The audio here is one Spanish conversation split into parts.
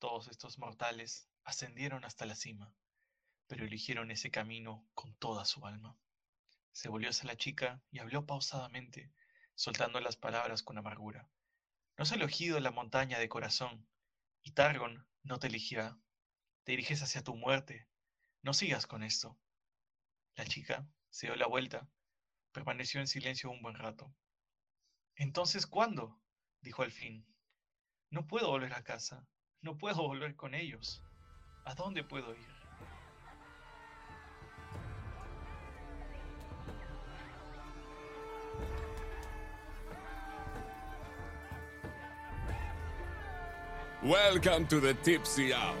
Todos estos mortales ascendieron hasta la cima, pero eligieron ese camino con toda su alma. Se volvió hacia la chica y habló pausadamente, soltando las palabras con amargura. No has elegido la montaña de corazón, y Targon no te elegirá. Te diriges hacia tu muerte. No sigas con esto. La chica se dio la vuelta, permaneció en silencio un buen rato. Entonces, ¿cuándo? dijo al fin. No puedo volver a casa, no puedo volver con ellos. ¿A dónde puedo ir? Welcome to the Tipsy Hour.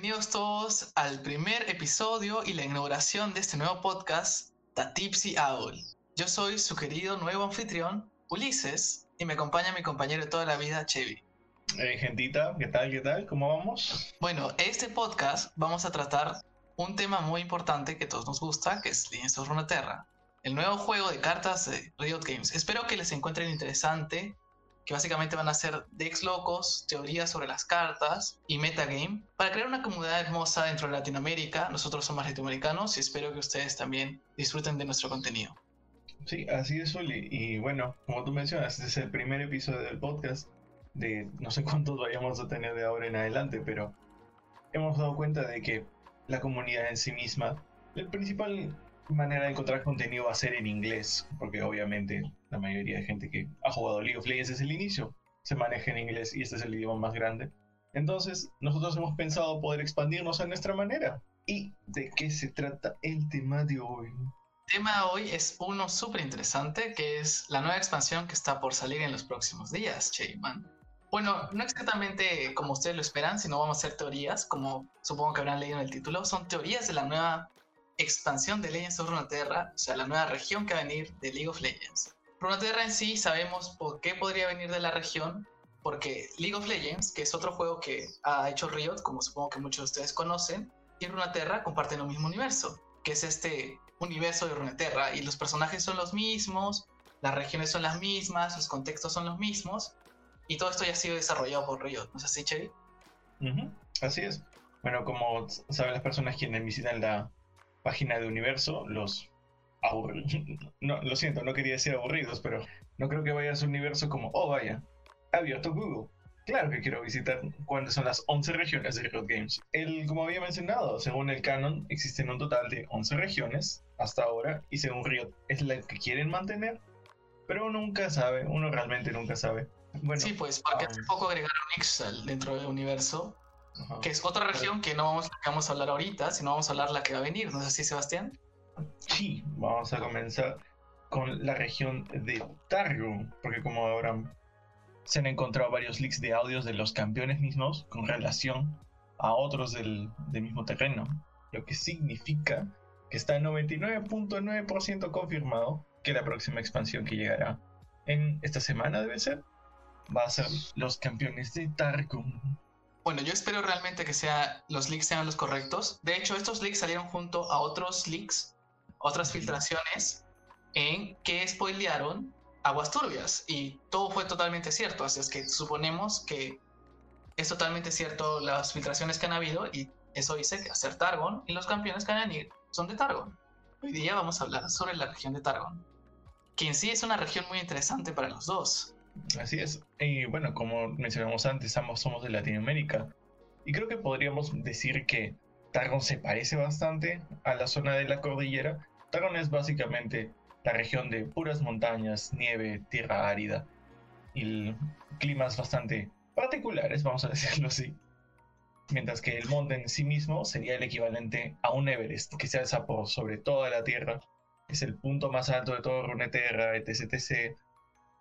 Bienvenidos todos al primer episodio y la inauguración de este nuevo podcast, The Tipsy Owl. Yo soy su querido nuevo anfitrión, Ulises, y me acompaña mi compañero de toda la vida, Chevy. Eh, gentita, ¿qué tal? ¿Qué tal? ¿Cómo vamos? Bueno, este podcast vamos a tratar un tema muy importante que a todos nos gusta, que es Legends of Runeterra, el nuevo juego de cartas de Riot Games. Espero que les encuentren interesante que básicamente van a ser decks locos, teorías sobre las cartas y metagame, para crear una comunidad hermosa dentro de Latinoamérica. Nosotros somos latinoamericanos y espero que ustedes también disfruten de nuestro contenido. Sí, así es, Uli. Y bueno, como tú mencionas, este es el primer episodio del podcast de no sé cuántos vayamos a tener de ahora en adelante, pero hemos dado cuenta de que la comunidad en sí misma, el principal manera de encontrar contenido va a ser en inglés, porque obviamente la mayoría de gente que ha jugado League of Legends desde el inicio se maneja en inglés y este es el idioma más grande. Entonces, nosotros hemos pensado poder expandirnos a nuestra manera. ¿Y de qué se trata el tema de hoy? El tema de hoy es uno súper interesante, que es la nueva expansión que está por salir en los próximos días, Cheyman. Bueno, no exactamente como ustedes lo esperan, sino vamos a hacer teorías, como supongo que habrán leído en el título. Son teorías de la nueva expansión de Legends of Runeterra, o sea, la nueva región que va a venir de League of Legends. Runeterra en sí sabemos por qué podría venir de la región, porque League of Legends, que es otro juego que ha hecho Riot, como supongo que muchos de ustedes conocen, y Runeterra comparten un mismo universo, que es este universo de Runeterra, y los personajes son los mismos, las regiones son las mismas, los contextos son los mismos, y todo esto ya ha sido desarrollado por Riot, ¿no es así, Chevy? Así es. Bueno, como saben las personas quienes visitan la página de universo, los no, lo siento, no quería decir aburridos, pero no creo que vayas a un universo como, oh vaya, abierto Google. Claro que quiero visitar cuáles son las 11 regiones de Riot Games. El, como había mencionado, según el canon, existen un total de 11 regiones hasta ahora, y según Riot es la que quieren mantener, pero nunca sabe, uno realmente nunca sabe. Bueno, sí, pues porque hace poco agregaron Ixal dentro del universo, que es otra región que no vamos, vamos a hablar ahorita, sino vamos a hablar la que va a venir, ¿no es así, Sebastián? Sí, vamos a comenzar con la región de Targon, porque como ahora se han encontrado varios leaks de audios de los campeones mismos con relación a otros del, del mismo terreno, lo que significa que está 99.9% confirmado que la próxima expansión que llegará en esta semana debe ser, va a ser los campeones de Targon. Bueno, yo espero realmente que sea, los leaks sean los correctos. De hecho, estos leaks salieron junto a otros leaks otras filtraciones en que spoilearon aguas turbias y todo fue totalmente cierto, así es que suponemos que es totalmente cierto las filtraciones que han habido y eso dice que hacer Targon y los campeones que van a venir son de Targon. Hoy día vamos a hablar sobre la región de Targon, que en sí es una región muy interesante para los dos. Así es, y bueno, como mencionamos antes, ambos somos de Latinoamérica y creo que podríamos decir que Targon se parece bastante a la zona de la cordillera, Targon es básicamente la región de puras montañas, nieve, tierra árida y climas bastante particulares, vamos a decirlo así. Mientras que el monte en sí mismo sería el equivalente a un Everest que se alza por sobre toda la Tierra. Es el punto más alto de todo Runeterra, etc, etc.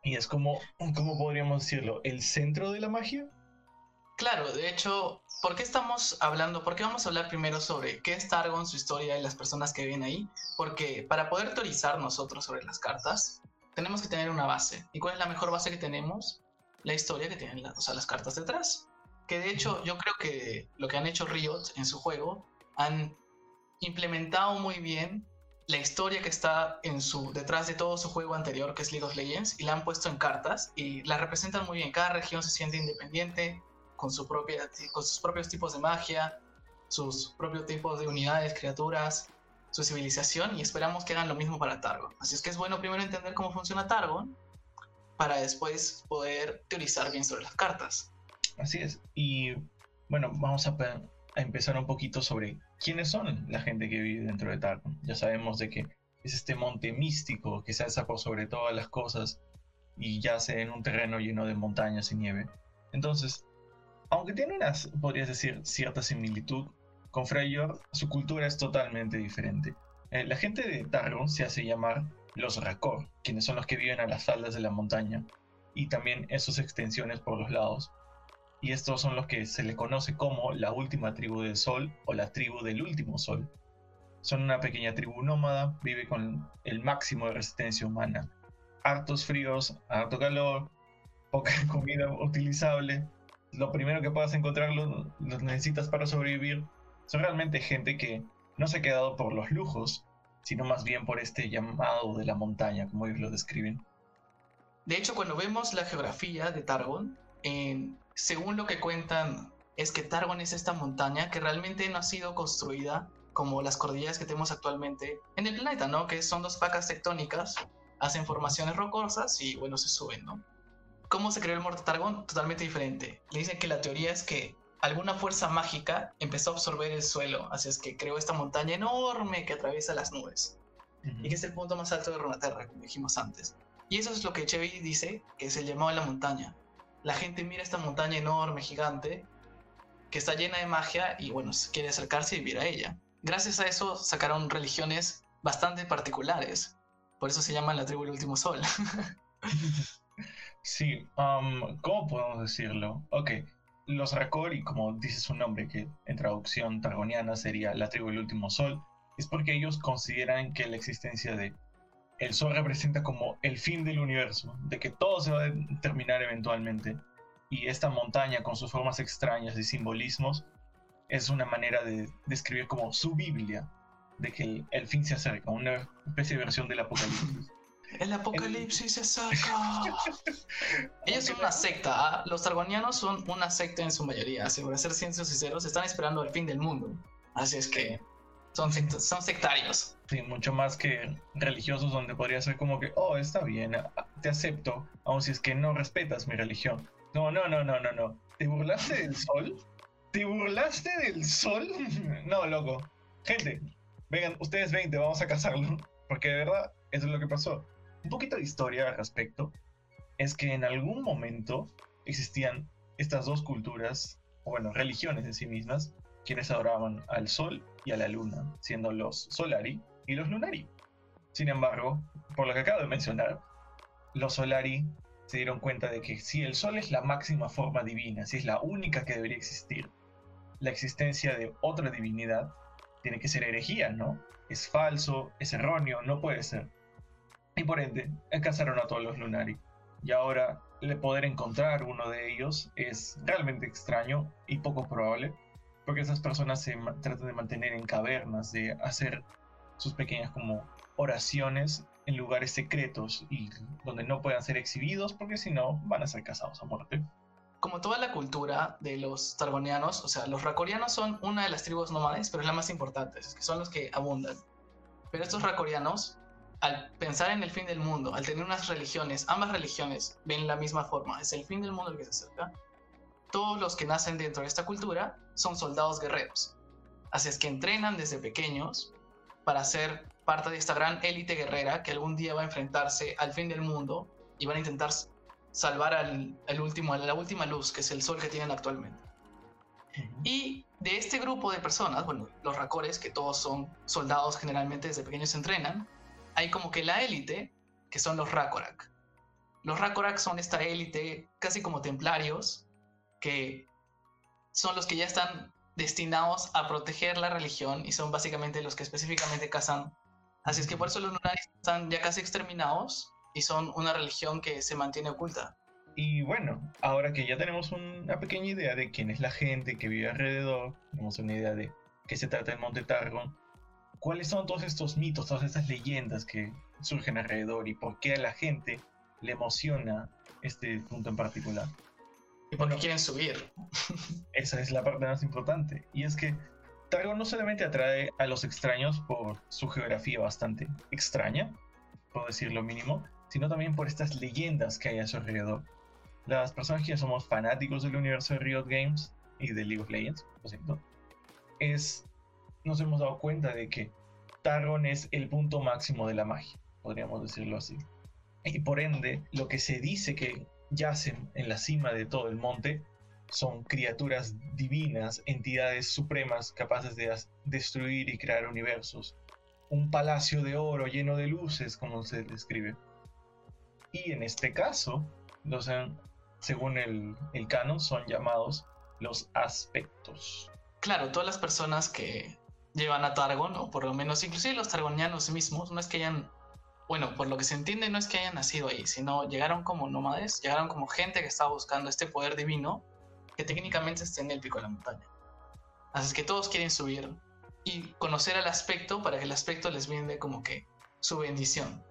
Y es como, ¿cómo podríamos decirlo? ¿El centro de la magia? Claro, de hecho, ¿por qué estamos hablando? ¿Por qué vamos a hablar primero sobre qué es Targon, su historia y las personas que viven ahí? Porque para poder teorizar nosotros sobre las cartas, tenemos que tener una base. ¿Y cuál es la mejor base que tenemos? La historia que tienen o sea, las cartas detrás. Que de hecho, yo creo que lo que han hecho Riot en su juego, han implementado muy bien la historia que está en su, detrás de todo su juego anterior, que es League of Legends, y la han puesto en cartas y la representan muy bien. Cada región se siente independiente, con, su propia, con sus propios tipos de magia, sus propios tipos de unidades, criaturas, su civilización y esperamos que hagan lo mismo para Targon. Así es que es bueno primero entender cómo funciona Targon para después poder teorizar bien sobre las cartas. Así es. Y bueno, vamos a, a empezar un poquito sobre quiénes son la gente que vive dentro de Targon. Ya sabemos de que es este monte místico que se alza por sobre todas las cosas y yace en un terreno lleno de montañas y nieve. Entonces, aunque tiene una, podrías decir, cierta similitud con Freyr, su cultura es totalmente diferente. Eh, la gente de Targon se hace llamar los Rakor, quienes son los que viven a las faldas de la montaña, y también en sus extensiones por los lados. Y estos son los que se le conoce como la última tribu del sol o la tribu del último sol. Son una pequeña tribu nómada, vive con el máximo de resistencia humana. Hartos fríos, harto calor, poca comida utilizable, lo primero que puedas encontrar lo, necesitas para sobrevivir. Son realmente gente que no se ha quedado por los lujos, sino más bien por este llamado de la montaña, como ellos lo describen. De hecho, cuando vemos la geografía de Targon, según lo que cuentan, es que Targon es esta montaña que realmente no ha sido construida como las cordilleras que tenemos actualmente en el planeta, ¿no? Que son dos placas tectónicas, hacen formaciones rocosas y, bueno, se suben, ¿no? ¿Cómo se creó el Mortal Targon? Totalmente diferente. Le dicen que la teoría es que alguna fuerza mágica empezó a absorber el suelo, así es que creó esta montaña enorme que atraviesa las nubes. Y que es el punto más alto de Runeterra, como dijimos antes. Y eso es lo que Chevy dice, que es el llamado a la montaña. La gente mira esta montaña enorme, gigante, que está llena de magia y bueno, quiere acercarse y vivir a ella. Gracias a eso sacaron religiones bastante particulares. Por eso se llaman la tribu del último sol. Sí, um, ¿cómo podemos decirlo? Ok, los Rakori, como dice su nombre, que en traducción targoniana sería la tribu del último sol, es porque ellos consideran que la existencia de el sol representa como el fin del universo, de que todo se va a terminar eventualmente. Y esta montaña con sus formas extrañas y simbolismos es una manera de describir como su Biblia, de que el fin se acerca, una especie de versión del apocalipsis. El apocalipsis se saca. Ellos son una secta. ¿ah? Los targonianos son una secta en su mayoría. Así, por ser ciencias sinceros, están esperando el fin del mundo. Así es que son, sectarios. Sí, mucho más que religiosos, donde podría ser como que, oh, está bien, te acepto, aun si es que no respetas mi religión. No, no, no, no, no, no. ¿Te burlaste del sol? ¿Te burlaste del sol? no, loco. Gente, vengan, ustedes 20, vamos a casarlo. Porque de verdad, eso es lo que pasó un poquito de historia al respecto es que en algún momento existían estas dos culturas, o bueno, religiones en sí mismas, quienes adoraban al sol y a la luna, siendo los Solari y los Lunari. Sin embargo, por lo que acabo de mencionar, los Solari se dieron cuenta de que si el sol es la máxima forma divina, si es la única que debería existir, la existencia de otra divinidad tiene que ser herejía, ¿no? Es falso, es erróneo, no puede ser y por ende cazaron a todos los Lunari. Y ahora el poder encontrar uno de ellos es realmente extraño y poco probable, porque esas personas se tratan de mantener en cavernas, de hacer sus pequeñas como oraciones en lugares secretos y donde no puedan ser exhibidos, porque si no van a ser cazados a muerte. Como toda la cultura de los targonianos, o sea, los racorianos son una de las tribus nómades, pero es la más importante, es que son los que abundan. Pero estos racorianos al pensar en el fin del mundo, al tener unas religiones, ambas religiones ven la misma forma, es el fin del mundo el que se acerca, todos los que nacen dentro de esta cultura son soldados guerreros. Así es que entrenan desde pequeños para ser parte de esta gran élite guerrera que algún día va a enfrentarse al fin del mundo y van a intentar salvar al, último, a la última luz, que es el sol que tienen actualmente. Y de este grupo de personas, bueno, los racores, que todos son soldados generalmente desde pequeños se entrenan, hay como que la élite, que son los Rakorak. Los Rakorak son esta élite, casi como templarios, que son los que ya están destinados a proteger la religión y son básicamente los que específicamente cazan. Así es que por eso los lunares están ya casi exterminados y son una religión que se mantiene oculta. Y bueno, ahora que ya tenemos una pequeña idea de quién es la gente que vive alrededor, tenemos una idea de qué se trata el Monte Targon, ¿cuáles son todos estos mitos, todas estas leyendas que surgen alrededor y por qué a la gente le emociona este punto en particular? ¿Y por qué quieren subir? esa es la parte más importante. Y es que Targon no solamente atrae a los extraños por su geografía bastante extraña, por decir lo mínimo, sino también por estas leyendas que hay a su alrededor. Las personas que somos fanáticos del universo de Riot Games y de League of Legends, por cierto, es, nos hemos dado cuenta de que Targon es el punto máximo de la magia, podríamos decirlo así. Y por ende, lo que se dice que yacen en la cima de todo el monte son criaturas divinas, entidades supremas capaces de destruir y crear universos. Un palacio de oro lleno de luces, como se describe. Y en este caso, los, según el, el canon, son llamados los aspectos. Claro, todas las personas que llevan a Targon, o por lo menos inclusive los targonianos mismos, no es que hayan bueno, por lo que se entiende no es que hayan nacido ahí, sino llegaron como nómades, llegaron como gente que estaba buscando este poder divino que técnicamente está en el pico de la montaña. Así es que todos quieren subir y conocer al aspecto para que el aspecto les brinde como que su bendición.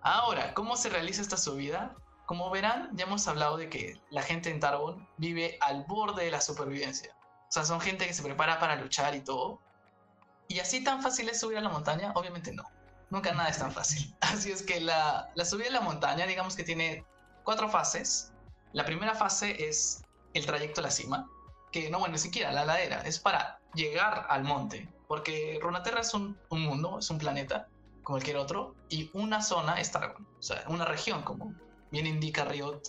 Ahora, ¿cómo se realiza esta subida? Como verán, ya hemos hablado de que la gente en Targon vive al borde de la supervivencia. O sea, son gente que se prepara para luchar y todo. ¿Y así tan fácil es subir a la montaña? Obviamente no. Nunca nada es tan fácil. Así es que la, subida de la montaña, digamos que tiene cuatro fases. La primera fase es el trayecto a la cima, que no, bueno, ni siquiera la ladera, es para llegar al monte, porque Runaterra es un, mundo, es un planeta, como cualquier otro, y una zona es Targon, o sea, una región, como bien indica Riot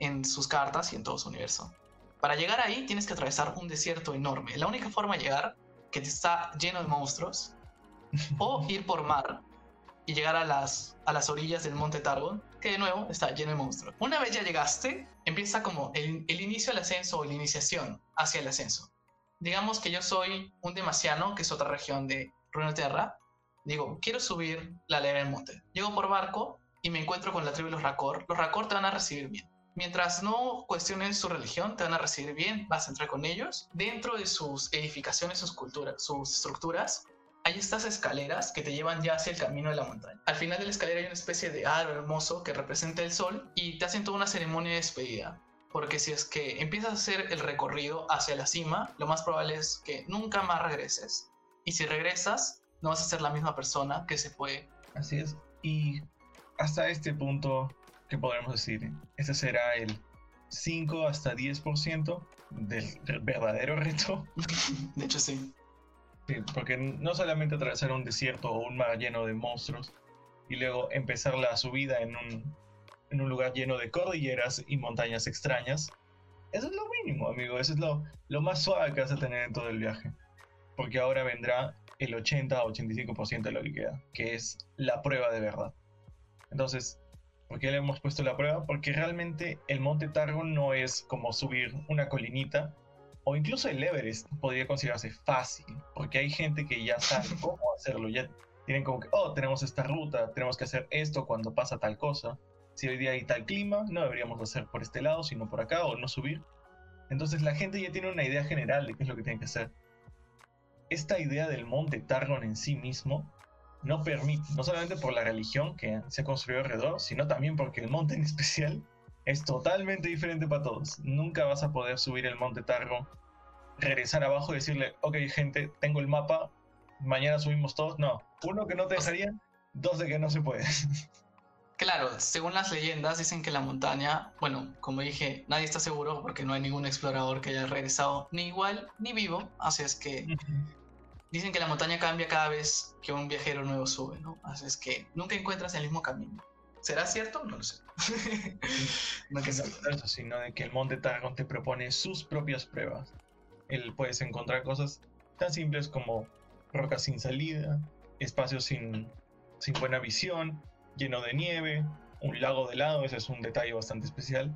en sus cartas y en todo su universo. Para llegar ahí tienes que atravesar un desierto enorme. La única forma de llegar, que está lleno de monstruos, o ir por mar, y llegar a las, a las orillas del monte Targon, que de nuevo está lleno de monstruos. Una vez ya llegaste, empieza como el, el inicio del ascenso o la iniciación hacia el ascenso. Digamos que yo soy un demasiano, que es otra región de Runeterra. Digo, quiero subir la ladera del monte. Llego por barco y me encuentro con la tribu de los Rakor. Los Rakor te van a recibir bien. Mientras no cuestiones su religión, te van a recibir bien, vas a entrar con ellos. Dentro de sus edificaciones, sus culturas, sus estructuras, hay estas escaleras que te llevan ya hacia el camino de la montaña. Al final de la escalera hay una especie de árbol hermoso que representa el sol y te hacen toda una ceremonia de despedida. Porque si es que empiezas a hacer el recorrido hacia la cima, lo más probable es que nunca más regreses. Y si regresas, no vas a ser la misma persona que se fue. Así es. Y hasta este punto, ¿qué podemos decir? Ese será el 5 hasta 10% del verdadero reto. de hecho, sí. Sí, porque no solamente atravesar un desierto o un mar lleno de monstruos y luego empezar la subida en un, en un lugar lleno de cordilleras y montañas extrañas, eso es lo mínimo, amigo. Eso es lo, lo más suave que vas a tener en todo el viaje. Porque ahora vendrá el 80 o 85% de lo que queda, que es la prueba de verdad. Entonces, ¿por qué le hemos puesto la prueba? Porque realmente el Monte Targon no es como subir una colinita o incluso el Everest podría considerarse fácil, porque hay gente que ya sabe cómo hacerlo, ya tienen como que, oh, tenemos esta ruta, tenemos que hacer esto cuando pasa tal cosa. Si hoy día hay tal clima, no deberíamos hacer por este lado, sino por acá, o no subir. Entonces la gente ya tiene una idea general de qué es lo que tiene que hacer. Esta idea del monte Targon en sí mismo no permite, no solamente por la religión que se ha construido alrededor, sino también porque el monte en especial es totalmente diferente para todos. Nunca vas a poder subir el monte Targon, regresar abajo y decirle, ok gente, tengo el mapa, mañana subimos todos. No, uno que no te dejaría, dos de que no se puede. Claro, según las leyendas dicen que la montaña, bueno, como dije, nadie está seguro porque no hay ningún explorador que haya regresado ni igual ni vivo, así es que dicen que la montaña cambia cada vez que un viajero nuevo sube, ¿no? Así es que nunca encuentras el mismo camino. ¿Será cierto? No lo sé. no que eso, sino de que el Monte Targon te propone sus propias pruebas. Él puedes encontrar cosas tan simples como rocas sin salida, espacios sin, sin buena visión, lleno de nieve, un lago de lado, ese es un detalle bastante especial.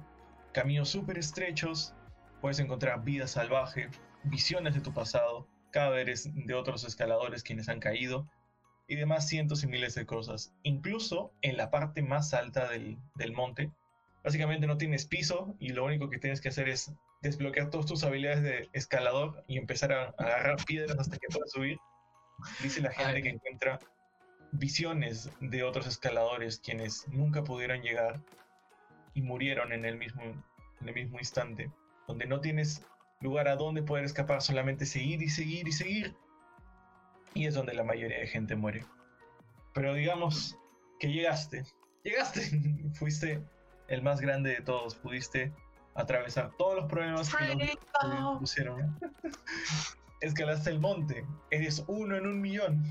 Caminos súper estrechos, puedes encontrar vida salvaje, visiones de tu pasado, cadáveres de otros escaladores quienes han caído y demás cientos y miles de cosas. Incluso en la parte más alta del, del monte, básicamente no tienes piso y lo único que tienes que hacer es desbloquear todas tus habilidades de escalador y empezar a, agarrar piedras hasta que puedas subir. Dice la gente que encuentra visiones de otros escaladores quienes nunca pudieron llegar y murieron en el mismo, en el mismo instante, donde no tienes lugar a donde poder escapar, solamente seguir y seguir y seguir. Y es donde la mayoría de gente muere. Pero digamos que llegaste, llegaste, fuiste el más grande de todos, pudiste atravesar todos los problemas que nos pusieron. Escalaste el monte, eres uno en un millón.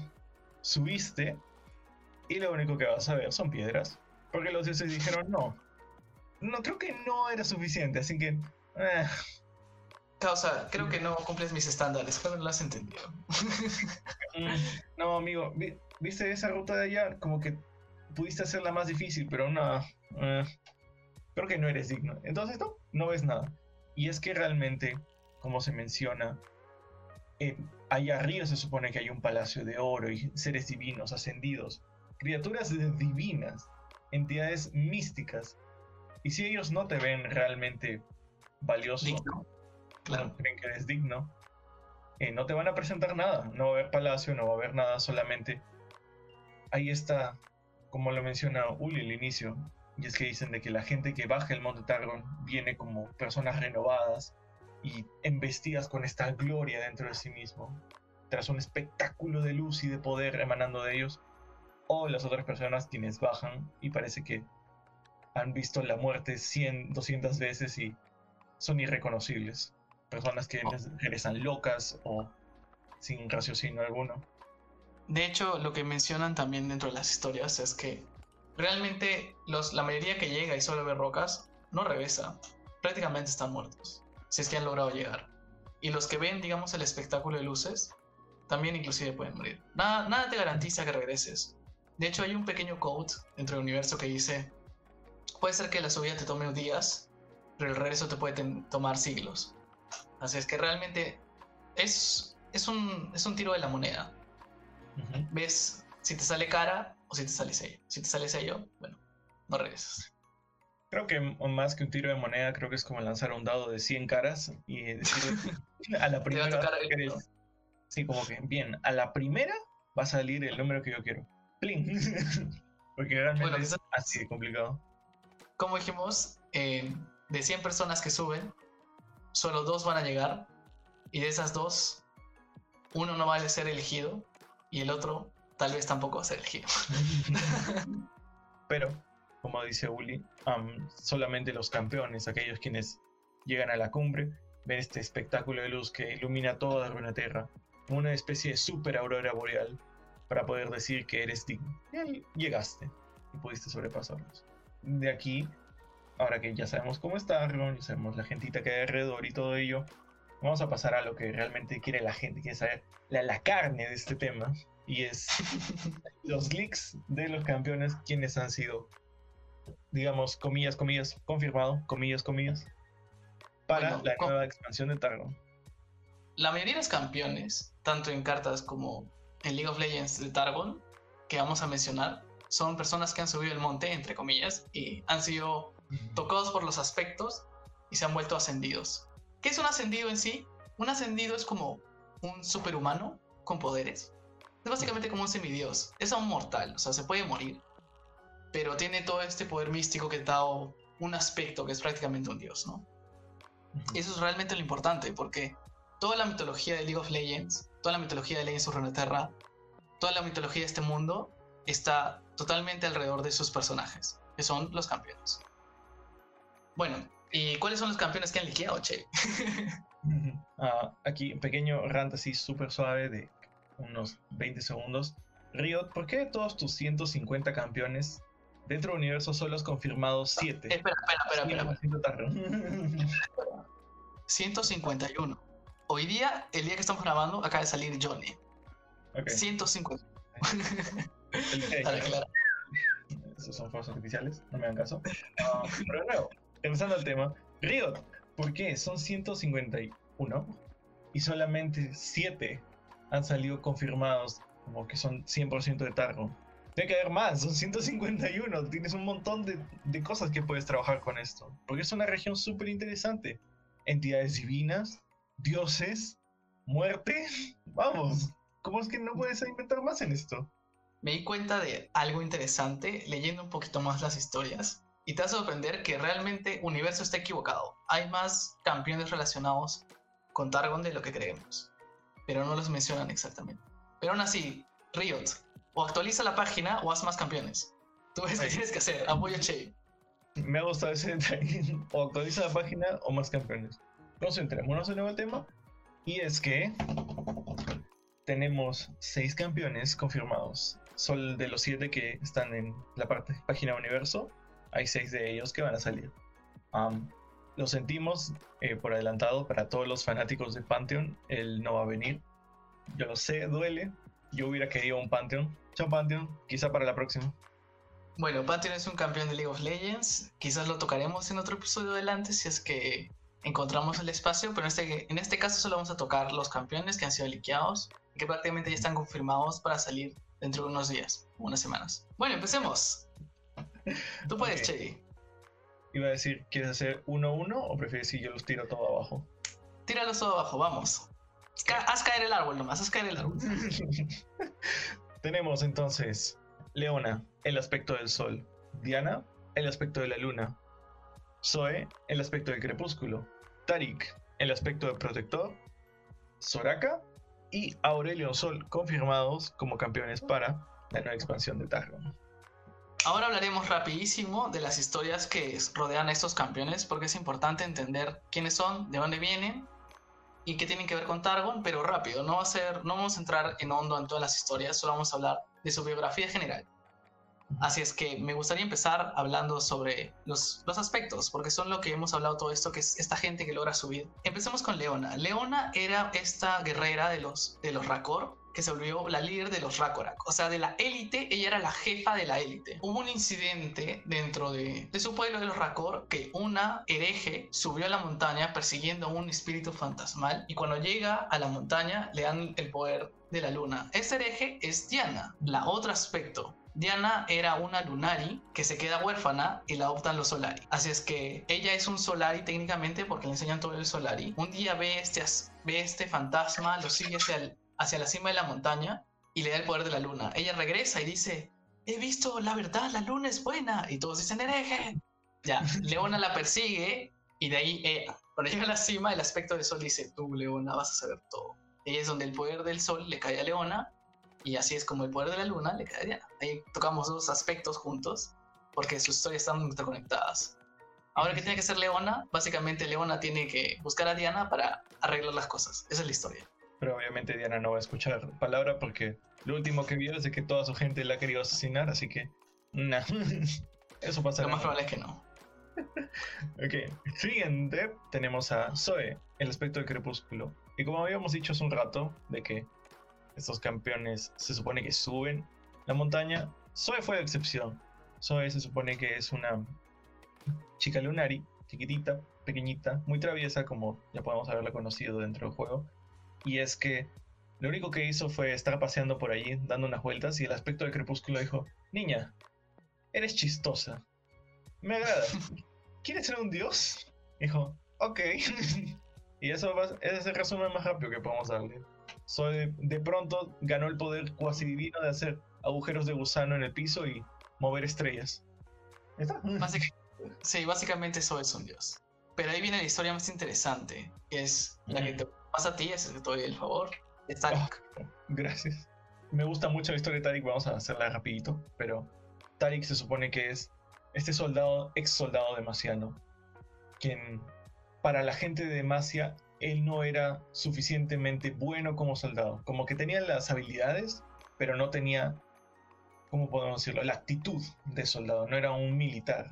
Subiste y lo único que vas a ver son piedras. Porque los dioses dijeron no. No, creo que no era suficiente, así que... Eh. Causa, creo que no cumples mis estándares, pero no lo has entendido. Mm, no, amigo, viste esa ruta de allá, como que pudiste hacerla más difícil, pero no... Eh creo que no eres digno. Entonces no, no ves nada. Y es que realmente, como se menciona, eh, allá arriba se supone que hay un palacio de oro y seres divinos ascendidos, criaturas divinas, entidades místicas. Y si ellos no te ven realmente valioso, claro. no creen que eres digno, eh, no te van a presentar nada. No va a haber palacio, no va a haber nada, solamente ahí está, como lo menciona Uli al inicio, y es que dicen de que la gente que baja el monte Targon viene como personas renovadas y embestidas con esta gloria dentro de sí mismo, tras un espectáculo de luz y de poder emanando de ellos, o las otras personas quienes bajan y parece que han visto la muerte 100, 200 veces y son irreconocibles. Personas que oh. regresan locas o sin raciocinio alguno. De hecho, lo que mencionan también dentro de las historias es que realmente los, la mayoría que llega y solo ve rocas no regresa. Prácticamente están muertos, si es que han logrado llegar. Y los que ven, digamos, el espectáculo de luces, también inclusive pueden morir. Nada, nada te garantiza que regreses. De hecho, hay un pequeño code dentro del universo que dice, puede ser que la subida te tome días, pero el regreso te puede tomar siglos. Así es que realmente es, es, un, es un tiro de la moneda. Ves, si te sale cara, o si te sale sello. Si te sale sello, bueno, no regresas. Creo que más que un tiro de moneda, creo que es como lanzar un dado de 100 caras y decir a la primera. Sí, como que, bien, a la primera va a salir el número que yo quiero. ¡Pling! Porque realmente es así de complicado. Como dijimos, eh, de 100 personas que suben, solo dos van a llegar. Y de esas dos, uno no va a ser elegido y el otro tal vez tampoco va a ser elegido. Pero, como dice Uli, solamente los campeones, aquellos quienes llegan a la cumbre, ven este espectáculo de luz que ilumina toda la Tierra, una especie de super aurora boreal, para poder decir que eres digno. Y ahí llegaste y pudiste sobrepasarlos. De aquí, ahora que ya sabemos cómo está ya sabemos la gentita que hay alrededor y todo ello, vamos a pasar a lo que realmente quiere la gente, quiere saber la, la carne de este tema, y es los leaks de los campeones quienes han sido, digamos, comillas, comillas, confirmado, comillas, comillas, para la nueva expansión de Targon. La mayoría de los campeones, tanto en cartas como en League of Legends de Targon, que vamos a mencionar, son personas que han subido el monte, entre comillas, y han sido tocados por los aspectos y se han vuelto ascendidos. ¿Qué es un ascendido en sí? Un ascendido es como un superhumano con poderes es básicamente como un semidios. Es un mortal, o sea, se puede morir. Pero tiene todo este poder místico que da un aspecto que es prácticamente un dios, ¿no? Y eso es realmente lo importante, porque toda la mitología de League of Legends, toda la mitología de Legends of Runeterra, toda la mitología de este mundo está totalmente alrededor de sus personajes, que son los campeones. Bueno, ¿y cuáles son los campeones que han liqueado, Che? Ah, aquí un pequeño rant así súper suave de unos 20 segundos. Riot, ¿por qué todos tus 150 campeones dentro del universo solo has confirmado 7? Espera, espera, espera, espera. 151. Hoy día, el día que estamos grabando, acaba de salir Johnny. 150. Esos son fuegos artificiales, no me hagan caso. Ah, pero de nuevo, empezando al tema, Riot, ¿por qué? Son 151 y solamente 7 han salido confirmados como que son 100% de Targon. Tiene que haber más, son 151. Tienes un montón de, de cosas que puedes trabajar con esto. Porque es una región súper interesante. Entidades divinas, dioses, muerte. Vamos, ¿cómo es que no puedes inventar más en esto? Me di cuenta de algo interesante leyendo un poquito más las historias. Y te va a sorprender que realmente Universo está equivocado. Hay más campeones relacionados con Targon de lo que creemos. Pero no los mencionan exactamente. Pero aún así, Riot, o actualiza la página o haz más campeones. Tú ves qué tienes que hacer, apoyo Che. Me ha gustado ese detalle. O actualiza la página o más campeones. Concentrémonos en el nuevo tema. Y es que tenemos seis campeones confirmados. Son de los siete que están en la parte página universo. Hay seis de ellos que van a salir. lo sentimos eh, por adelantado para todos los fanáticos de Pantheon. Él no va a venir. Yo lo sé, duele. Yo hubiera querido un Pantheon. Chao Pantheon, quizá para la próxima. Bueno, Pantheon es un campeón de League of Legends. Quizás lo tocaremos en otro episodio adelante si es que encontramos el espacio, pero en este, este caso solo vamos a tocar los campeones que han sido liqueados y que prácticamente ya están confirmados para salir dentro de unos días, unas semanas. Bueno, empecemos. Tú puedes, okay. Iba a decir, ¿quieres hacer uno uno o prefieres si yo los tiro todo abajo? Tíralos todo abajo, vamos. haz caer el árbol nomás, haz caer el árbol. Tenemos entonces Leona, el aspecto del sol. Diana, el aspecto de la luna. Zoe, el aspecto del crepúsculo, Tarik, el aspecto del protector, Soraka y Aurelio Sol confirmados como campeones para la nueva expansión de Targon. Ahora hablaremos rapidísimo de las historias que rodean a estos campeones porque es importante entender quiénes son, de dónde vienen y qué tienen que ver con Targon, pero rápido, no, va a ser, no vamos a entrar en hondo en todas las historias, solo vamos a hablar de su biografía general. Así es que me gustaría empezar hablando sobre los, los, aspectos, porque son lo que hemos hablado todo esto, que es esta gente que logra subir. Empecemos con Leona. Leona era esta guerrera de los, de los Rakor, que se volvió la líder de los Rakorak. O sea, de la élite, ella era la jefa de la élite. Hubo un incidente dentro de, su pueblo de los Rakor que una hereje subió a la montaña persiguiendo un espíritu fantasmal y cuando llega a la montaña le dan el poder de la luna. Ese hereje es Diana, la otro aspecto. Diana era una Lunari que se queda huérfana y la adoptan los Solari. Así es que ella es un Solari técnicamente porque le enseñan todo el Solari. Un día ve este, ve este fantasma, lo sigue hacia, hacia la cima de la montaña y le da el poder de la luna. Ella regresa y dice, he visto la verdad, la luna es buena. Y todos dicen, hereje. Ya, Leona la persigue y de ahí, eh, cuando llega a la cima, el aspecto del sol dice, tú, Leona, vas a saber todo. Ella es donde el poder del sol le cae a Leona y así es como el poder de la luna le cae a Diana. Ahí tocamos dos aspectos juntos, porque sus historias están interconectadas. Ahora, ¿qué tiene que hacer Leona? Básicamente, Leona tiene que buscar a Diana para arreglar las cosas. Esa es la historia. Pero obviamente Diana no va a escuchar palabra porque lo último que vio es de que toda su gente la ha querido asesinar, así que. Nah. Eso pasa. Lo más probable es que no. ok, siguiente tenemos a Zoe, el aspecto del crepúsculo. Y como habíamos dicho hace un rato, de que estos campeones se supone que suben la montaña. Zoe fue la excepción. Zoe se supone que es una chica lunari, chiquitita, pequeñita, muy traviesa, como ya podemos haberla conocido dentro del juego. Y es que lo único que hizo fue estar paseando por allí, dando unas vueltas, y el aspecto del crepúsculo dijo: Niña, eres chistosa. Me agrada. ¿Quieres ser un dios? Dijo: Ok. y eso es el resumen más rápido que podemos darle. Soy de pronto ganó el poder cuasi divino de hacer agujeros de gusano en el piso y mover estrellas. ¿Está? sí, básicamente eso es un dios. Pero ahí viene la historia más interesante, que es la que te pasa a ti, es que te doy el favor, Tarik. Gracias. Me gusta mucho la historia de Tarik, vamos a hacerla rapidito, pero Tarik se supone que es este soldado, ex soldado de Maciano, quien para la gente de Demacia él no era suficientemente bueno como soldado. Como que tenía las habilidades, pero no tenía, ¿cómo podemos decirlo?, la actitud de soldado. No era un militar.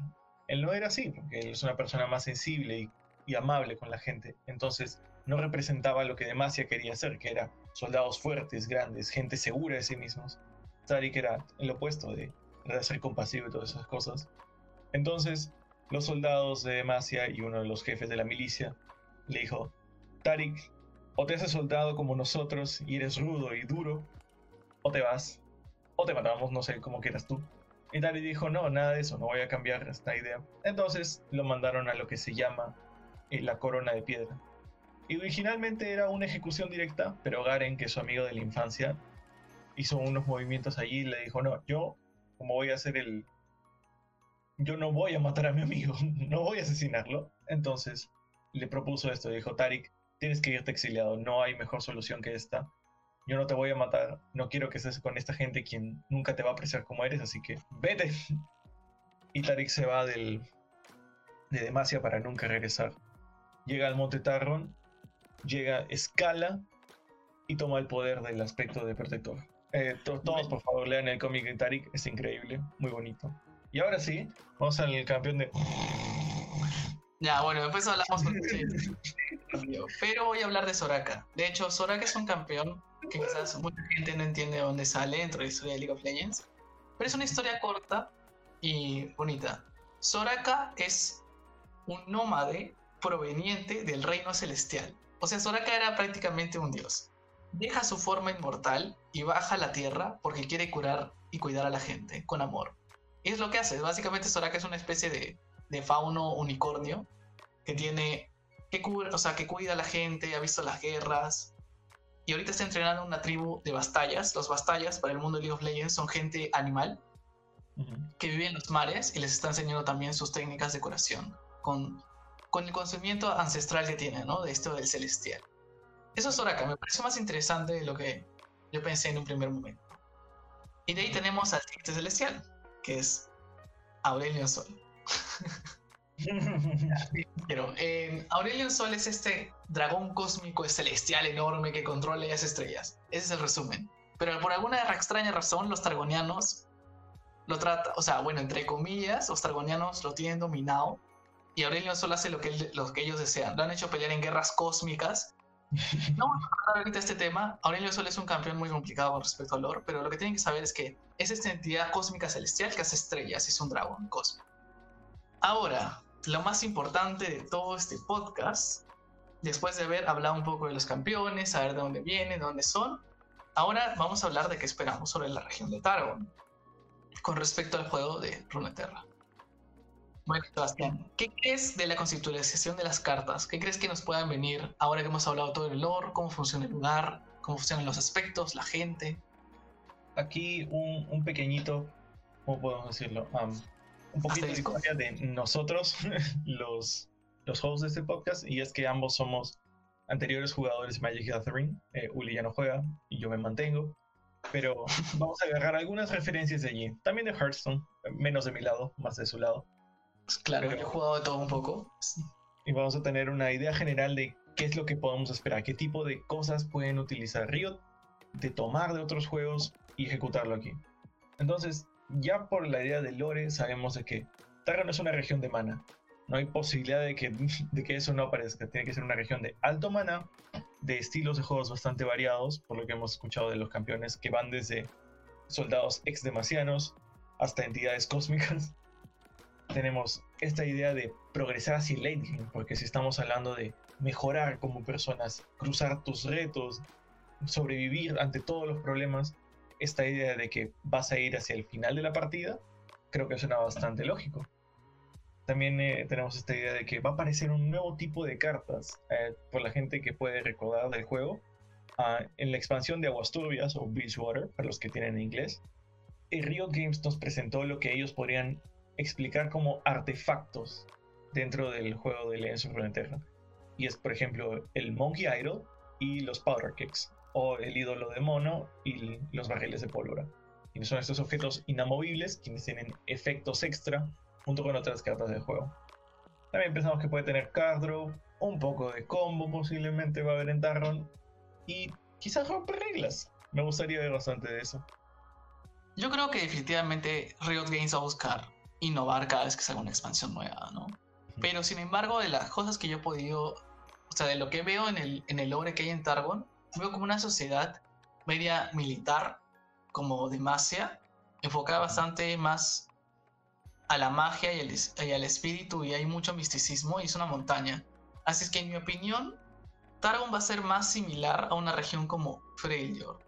Él no era así, porque él es una persona más sensible y, amable con la gente. Entonces, no representaba lo que Demacia quería hacer, que era soldados fuertes, grandes, gente segura de sí mismos. Tarik era el opuesto de de ser compasivo y todas esas cosas. Entonces, los soldados de Demacia y uno de los jefes de la milicia le dijo, Tarik, o te haces soldado como nosotros y eres rudo y duro, o te vas, o te matamos, no sé cómo quieras tú. Y Tarik dijo, no, nada de eso, no voy a cambiar esta idea. Entonces lo mandaron a lo que se llama eh, la corona de piedra. Y originalmente era una ejecución directa, pero Garen, que es su amigo de la infancia, hizo unos movimientos allí y le dijo, no, yo, como voy a hacer el... Yo no voy a matar a mi amigo, no voy a asesinarlo. Entonces le propuso esto, dijo, Tarik, tienes que irte exiliado, no hay mejor solución que esta. Yo no te voy a matar, no quiero que estés con esta gente quien nunca te va a apreciar como eres, así que vete. Y Tarik se va del, de Demacia para nunca regresar. Llega al Monte Tarron, llega, escala y toma el poder del aspecto de protector. Eh, todos, por favor, lean el cómic de Tarik, es increíble, muy bonito. Y ahora sí, vamos al campeón de ya, bueno, después hablamos. Pero voy a hablar de Soraka. De hecho, Soraka es un campeón que quizás mucha gente no entiende dónde sale dentro de la historia de League of Legends. Pero es una historia corta y bonita. Soraka es un nómade proveniente del reino celestial. O sea, Soraka era prácticamente un dios. Deja su forma inmortal y baja a la tierra porque quiere curar y cuidar a la gente con amor. Y es lo que hace. Básicamente Soraka es una especie de de fauno unicornio que tiene que o sea, que cuida a la gente, ha visto las guerras y ahorita está entrenando una tribu de bastallas. Los bastallas para el mundo de League of Legends son gente animal que vive en los mares y les está enseñando también sus técnicas de curación con, con el conocimiento ancestral que tiene, ¿no? De esto del celestial. Eso es Soraka, me parece más interesante de lo que yo pensé en un primer momento. Y de ahí tenemos al siguiente celestial, que es Aurelio Sol. Pero eh, Aurelion Sol es este dragón cósmico celestial enorme que controla las estrellas. Ese es el resumen. Pero por alguna extraña razón, los targonianos lo tratan, o sea, bueno, entre comillas, los targonianos lo tienen dominado. Y Aurelion Sol hace lo que, lo que ellos desean. Lo han hecho pelear en guerras cósmicas. No vamos a hablar ahorita de este tema. Aurelio Sol es un campeón muy complicado respecto al lore, pero lo que tienen que saber es que es esta entidad cósmica celestial que hace estrellas, es un dragón cósmico. Ahora, lo más importante de todo este podcast, después de haber hablado un poco de los campeones, saber de dónde vienen, de dónde son, ahora vamos a hablar de qué esperamos sobre la región de Targon con respecto al juego de Runeterra. Bueno, Sebastián, ¿qué crees de la constitucionalización de las cartas? ¿Qué crees que nos puedan venir ahora que hemos hablado todo el lore, cómo funciona el lugar, cómo funcionan los aspectos, la gente? Aquí un, pequeñito, ¿cómo podemos decirlo? un poquito de historia de nosotros, los, los hosts de este podcast, y es que ambos somos anteriores jugadores de Magic Gathering. Eh, Uli ya no juega y yo me mantengo. Pero vamos a agarrar algunas referencias de allí. También de Hearthstone, menos de mi lado, más de su lado. Claro, he jugado de todo un poco. Y vamos a tener una idea general de qué es lo que podemos esperar, qué tipo de cosas pueden utilizar Riot de tomar de otros juegos y ejecutarlo aquí. Entonces, ya por la idea de lore sabemos de que Targon es una región de mana. No hay posibilidad de que, de que eso no aparezca. Tiene que ser una región de alto mana, de estilos de juegos bastante variados, por lo que hemos escuchado de los campeones que van desde soldados ex demasianos hasta entidades cósmicas. Tenemos esta idea de progresar hacia el late game, porque si estamos hablando de mejorar como personas, cruzar tus retos, sobrevivir ante todos los problemas, esta idea de que vas a ir hacia el final de la partida, creo que suena bastante lógico. También eh, tenemos esta idea de que va a aparecer un nuevo tipo de cartas eh, por la gente que puede recordar del juego. Ah, en la expansión de Aguas Turbias o Beachwater, para los que tienen inglés, el Riot Games nos presentó lo que ellos podrían explicar como artefactos dentro del juego de Legends of Runeterra. Y es, por ejemplo, el Monkey Idol y los Powder Kicks o el ídolo de mono y los barriles de pólvora. Y son estos objetos inamovibles quienes tienen efectos extra junto con otras cartas del juego. También pensamos que puede tener card draw, un poco de combo posiblemente va a haber en Tarron y quizás romper reglas. Me gustaría ver bastante de eso. Yo creo que definitivamente Riot Games va a buscar innovar cada vez que salga una expansión nueva, ¿no? Pero sin embargo, de las cosas que yo he podido, o sea, de lo que veo en el, en el lore que hay en Targon, veo como una sociedad media militar, como Demacia, enfocada bastante más a la magia y, al espíritu y hay mucho misticismo y es una montaña. Así es que en mi opinión, Targon va a ser más similar a una región como Freljord.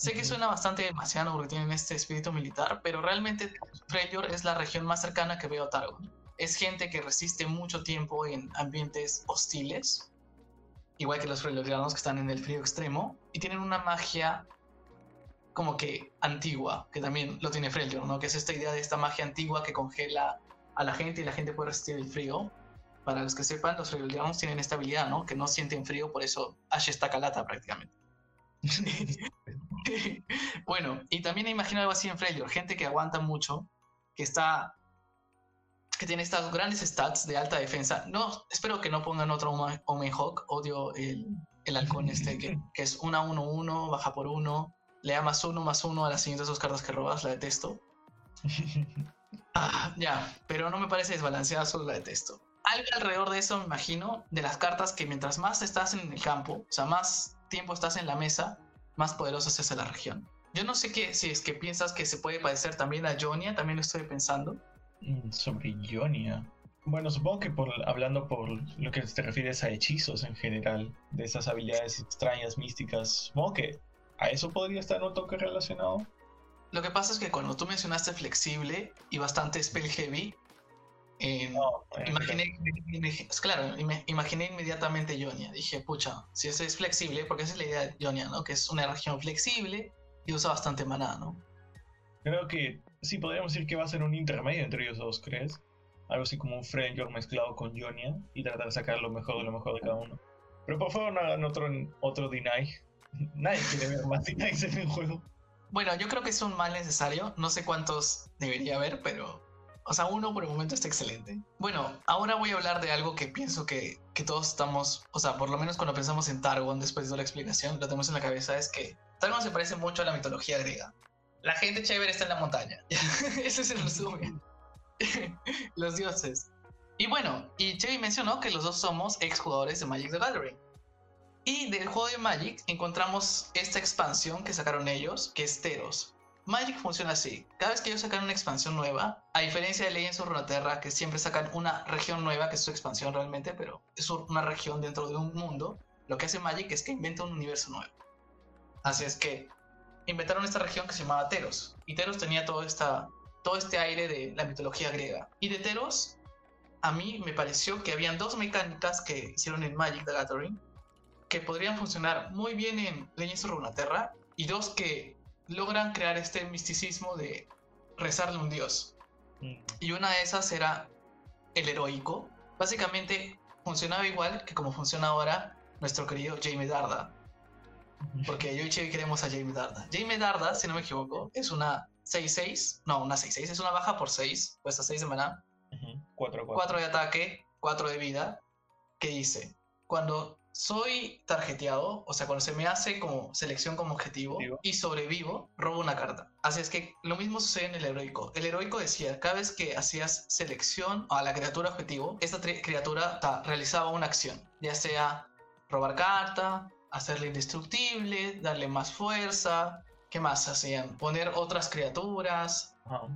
Sé que suena bastante demasiado porque tienen este espíritu militar, pero realmente Freljord es la región más cercana que veo a Targon. Es gente que resiste mucho tiempo en ambientes hostiles, igual que los Freljordianos que están en el frío extremo, y tienen una magia como que antigua, que también lo tiene Freljord, ¿no? Que es esta idea de esta magia antigua que congela a la gente y la gente puede resistir el frío. Para los que sepan, los Freljordianos tienen esta habilidad, ¿no? Que no sienten frío, por eso Ash está calata prácticamente. bueno, y también imagino algo así en Freljord, gente que aguanta mucho, que está que tiene estas grandes stats de alta defensa. No, espero que no pongan otro Omen Hawk, odio el, el halcón este que, que es 1 1 1, baja por 1, le da más uno, más uno a las siguientes dos cartas que robas, la detesto. ah, ya, pero no me parece desbalanceada, solo la detesto. Algo alrededor de eso, me imagino, de las cartas que mientras más estás en el campo, o sea, más tiempo estás en la mesa, más poderosa se hace la región. Yo no sé qué, si es que piensas que se puede parecer también a Jonia, también lo estoy pensando. Mm, sobre Jonia. Bueno, supongo que por, hablando por lo que te refieres a hechizos en general, de esas habilidades extrañas, místicas, supongo que ¿A eso podría estar un toque relacionado? Lo que pasa es que cuando tú mencionaste flexible y bastante spell heavy, eh, imaginé, claro, imaginé inmediatamente Ionia. Dije, pucha, si ese es flexible, porque esa es la idea de Ionia, ¿no? Que es una región flexible y usa bastante maná, ¿no? Creo que sí, podríamos decir que va a ser un intermedio entre ellos dos, ¿crees? Algo así como un Friendjord mezclado con Ionia y tratar de sacar lo mejor de lo mejor de cada uno. Pero por favor no hagan otro, otro Deny. Nadie quiere ver más en el juego. Bueno, yo creo que es un mal necesario. No sé cuántos debería haber, pero. O sea, uno por el momento está excelente. Bueno, ahora voy a hablar de algo que pienso que, que todos estamos. O sea, por lo menos cuando pensamos en Targon, después de la explicación, lo tenemos en la cabeza: es que Targon se parece mucho a la mitología griega. La gente chévere está en la montaña. Ese es el resumen. los dioses. Y bueno, y Chevy mencionó que los dos somos exjugadores de Magic the Gathering. Y del juego de Magic encontramos esta expansión que sacaron ellos, que es Teros. Magic funciona así. Cada vez que ellos sacan una expansión nueva, a diferencia de Legends of Runeterra, que siempre sacan una región nueva, que es su expansión realmente, pero es una región dentro de un mundo, lo que hace Magic es que inventa un universo nuevo. Así es que inventaron esta región que se llamaba Teros. Y Teros tenía todo, esta, todo este aire de la mitología griega. Y de Teros, a mí me pareció que habían dos mecánicas que hicieron en Magic the Gathering que podrían funcionar muy bien en Legends of Runeterra y dos que logran crear este misticismo de rezarle a un dios. Mm. Y una de esas era el heroico. Básicamente funcionaba igual que como funciona ahora nuestro querido Jaime Darda. Porque yo y Chevy queremos a Jaime Darda. Jaime Darda, si no me equivoco, es una 6-6. No, una 6-6. Es una baja por 6. Cuesta 6 de maná. 4, 4 de ataque, 4 de vida. Que dice: Cuando soy tarjeteado, o sea, cuando se me hace como selección como objetivo y sobrevivo, robo una carta. Así es que lo mismo sucede en el heroico. El heroico decía, cada vez que hacías selección a la criatura objetivo, esta criatura realizaba una acción, ya sea robar carta, hacerle indestructible, darle más fuerza, ¿qué más hacían? Poner otras criaturas.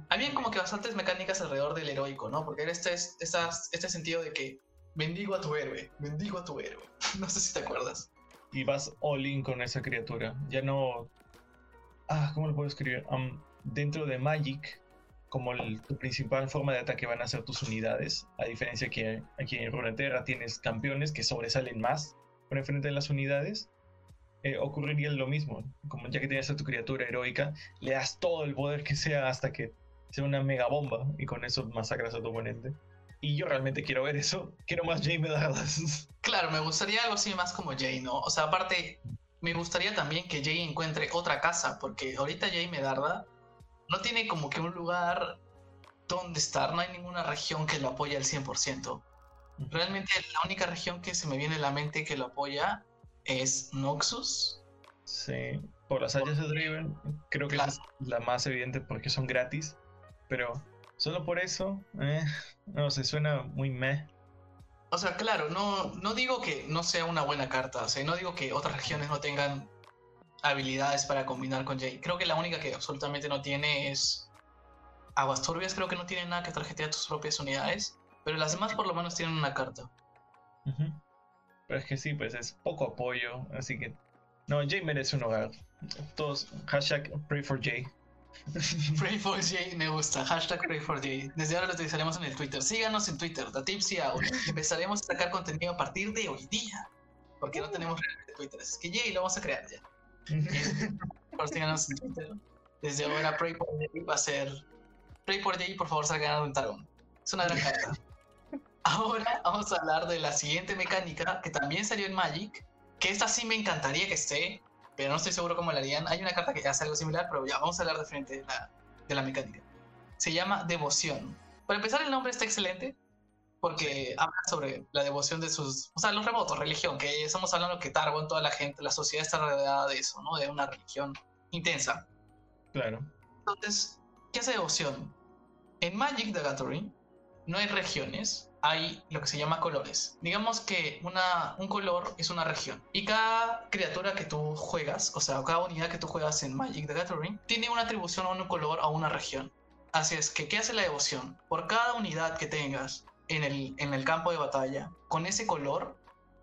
Habían como que bastantes mecánicas alrededor del heroico, ¿no? Porque era este, este sentido de que bendigo a tu héroe, bendigo a tu héroe. no sé si te acuerdas. Y vas all in con esa criatura. Ya no. Ah, ¿cómo lo puedo escribir? dentro de Magic, como tu principal forma de ataque van a ser tus unidades, a diferencia que aquí en Runeterra tienes campeones que sobresalen más por enfrente de las unidades, eh, ocurriría lo mismo. Como ya que tienes a tu criatura heroica, le das todo el poder que sea hasta que sea una mega bomba y con eso masacras a tu oponente. Y yo realmente quiero ver eso. Quiero más Jay Medardas. Claro, me gustaría algo así más como Jay, ¿no? O sea, aparte, me gustaría también que Jay encuentre otra casa, porque ahorita Jay Medarda no tiene como que un lugar donde estar, no hay ninguna región que lo apoye al 100%. Realmente la única región que se me viene a la mente que lo apoya es Noxus. Sí, por las áreas de Driven, creo que es la más evidente porque son gratis, pero Solo por eso, eh, no se suena muy meh. O sea, claro, no, no digo que no sea una buena carta, o sea, no digo que otras regiones no tengan habilidades para combinar con Jay. Creo que la única que absolutamente no tiene es Aguas Turbias, creo que no tiene nada que tarjetear tus propias unidades, pero las demás por lo menos tienen una carta. Pero es que sí, pues es poco apoyo, así que... No, Jay merece un hogar. Todos, hashtag pray for Jay. Pray for Jay me gusta. Hashtag Pray for Jay. Desde ahora lo utilizaremos en el Twitter. Síganos en Twitter, Out. Empezaremos a sacar contenido a partir de hoy día. Porque no tenemos Twitter. Es que Jay lo vamos a crear ya. por síganos en Twitter. Desde ahora Pray for Jay va a ser. Pray for Jay, por favor, salgan un Tarón. Es una gran carta. Ahora vamos a hablar de la siguiente mecánica que también salió en Magic. Que esta sí me encantaría que esté pero no estoy seguro cómo la harían. Hay una carta que hace algo similar, pero ya vamos a hablar de frente de la, de la mecánica. Se llama Devoción. Para empezar, el nombre está excelente porque habla sobre la devoción de sus, o sea, los remotos, religión, que estamos hablando que Targon, toda la gente, la sociedad está rodeada de eso, ¿no? De una religión intensa. Claro. Entonces, ¿qué hace devoción? En Magic the Gathering no hay regiones, hay lo que se llama colores. Digamos que un color es una región. Y cada criatura que tú juegas, o sea, cada unidad que tú juegas en Magic the Gathering, tiene una atribución a un color a una región. Así es que, ¿qué hace la devoción? Por cada unidad que tengas en el, en el campo de batalla, con ese color,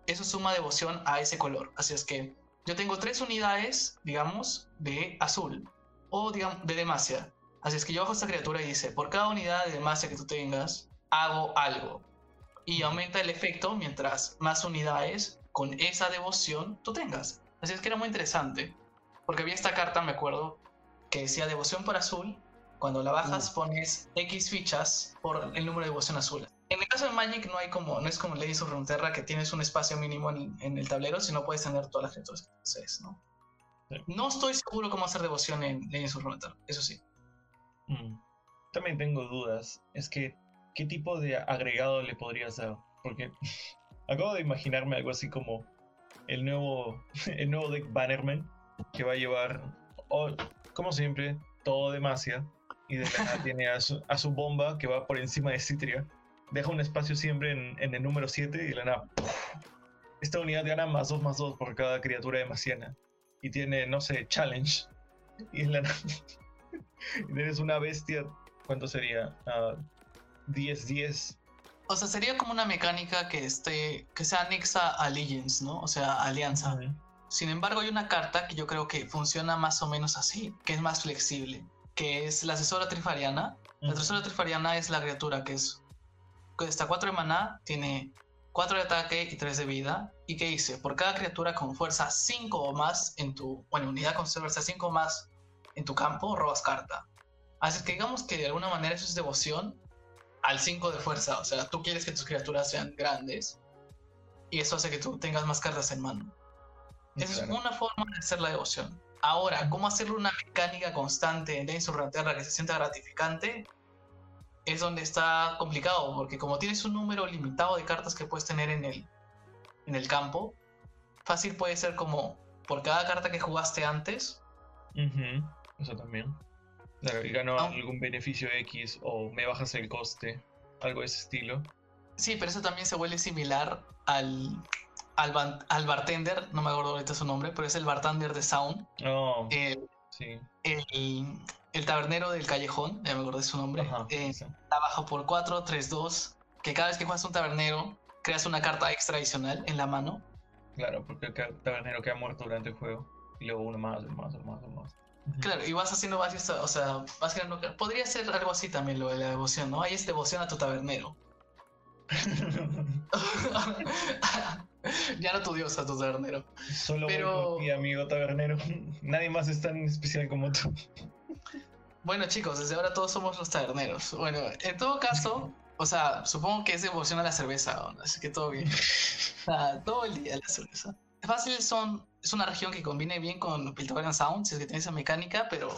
eso suma devoción a ese color. Así es que yo tengo tres unidades, digamos, de azul o digamos, de demacia. Así es que yo bajo esta criatura y dice, por cada unidad de demacia que tú tengas, hago algo y aumenta el efecto mientras más unidades con esa devoción tú tengas. Así es que era muy interesante, porque vi esta carta, me acuerdo, que decía devoción por azul, cuando la bajas uh. pones X fichas por el número de devoción azul. En el caso de Magic no hay como, no es como Legends of Runeterra que tienes un espacio mínimo en, el tablero, sino puedes tener todas las criaturas que desees, ¿no? No estoy seguro cómo hacer devoción en Legends of Runeterra, eso sí. Mm. También tengo dudas. Es que ¿qué tipo de agregado le podría hacer? Porque acabo de imaginarme algo así como el nuevo, el nuevo deck Bannerman que va a llevar, como siempre, todo demacia y de nada tiene a su, a su, bomba que va por encima de Citria. Deja un espacio siempre en, en el número 7 y de la nada. Esta unidad gana más 2 más 2 por cada criatura demasiana. Y tiene, no sé, challenge. Y en la nada. tienes una bestia. ¿Cuánto sería? Uh, 10-10. O sea, sería como una mecánica que, esté, que sea anexa a Legends, ¿no? O sea, alianza. Sin embargo, hay una carta que yo creo que funciona más o menos así, que es más flexible, que es la asesora trifariana. La asesora trifariana es la criatura que es que está 4 de maná, tiene 4 de ataque y 3 de vida. ¿Y qué dice? Por cada criatura con fuerza 5 o más en tu, bueno, unidad con fuerza 5 o más en tu campo, robas carta. Así que digamos que de alguna manera eso es devoción, al 5 de fuerza. O sea, tú quieres que tus criaturas sean grandes y eso hace que tú tengas más cartas en mano. Esa es una forma de hacer la devoción. Ahora, ¿cómo hacerle una mecánica constante en Legends que se sienta gratificante? Es donde está complicado, porque como tienes un número limitado de cartas que puedes tener en el, en el campo, fácil puede ser como por cada carta que jugaste antes. Eso también y ganó algún beneficio X o me bajas el coste, algo de ese estilo. Sí, pero eso también se vuelve similar al, al, bartender, no me acuerdo ahorita su nombre, pero es el bartender de Sound. Oh, sí. el, tabernero del callejón, ya me de su nombre. Eh, está bajo por 4, 3, 2, que cada vez que juegas un tabernero, creas una carta extra adicional en la mano. Claro, porque el tabernero queda muerto durante el juego. Y luego uno más, uno más, uno más, uno más. Claro, y vas haciendo varios, o sea, vas creando. Podría ser algo así también lo de la devoción, ¿no? Hay es devoción a tu tabernero. ya no tu dios, a tu tabernero. Solo Pero... mi amigo tabernero. Nadie más es tan especial como tú. Bueno, chicos, desde ahora todos somos los taberneros. Bueno, en todo caso, o sea, supongo que es devoción a la cerveza, así que todo bien. todo el día la cerveza. Fácil son es una región que combine bien con Piltover Sound, si es que tiene esa mecánica, pero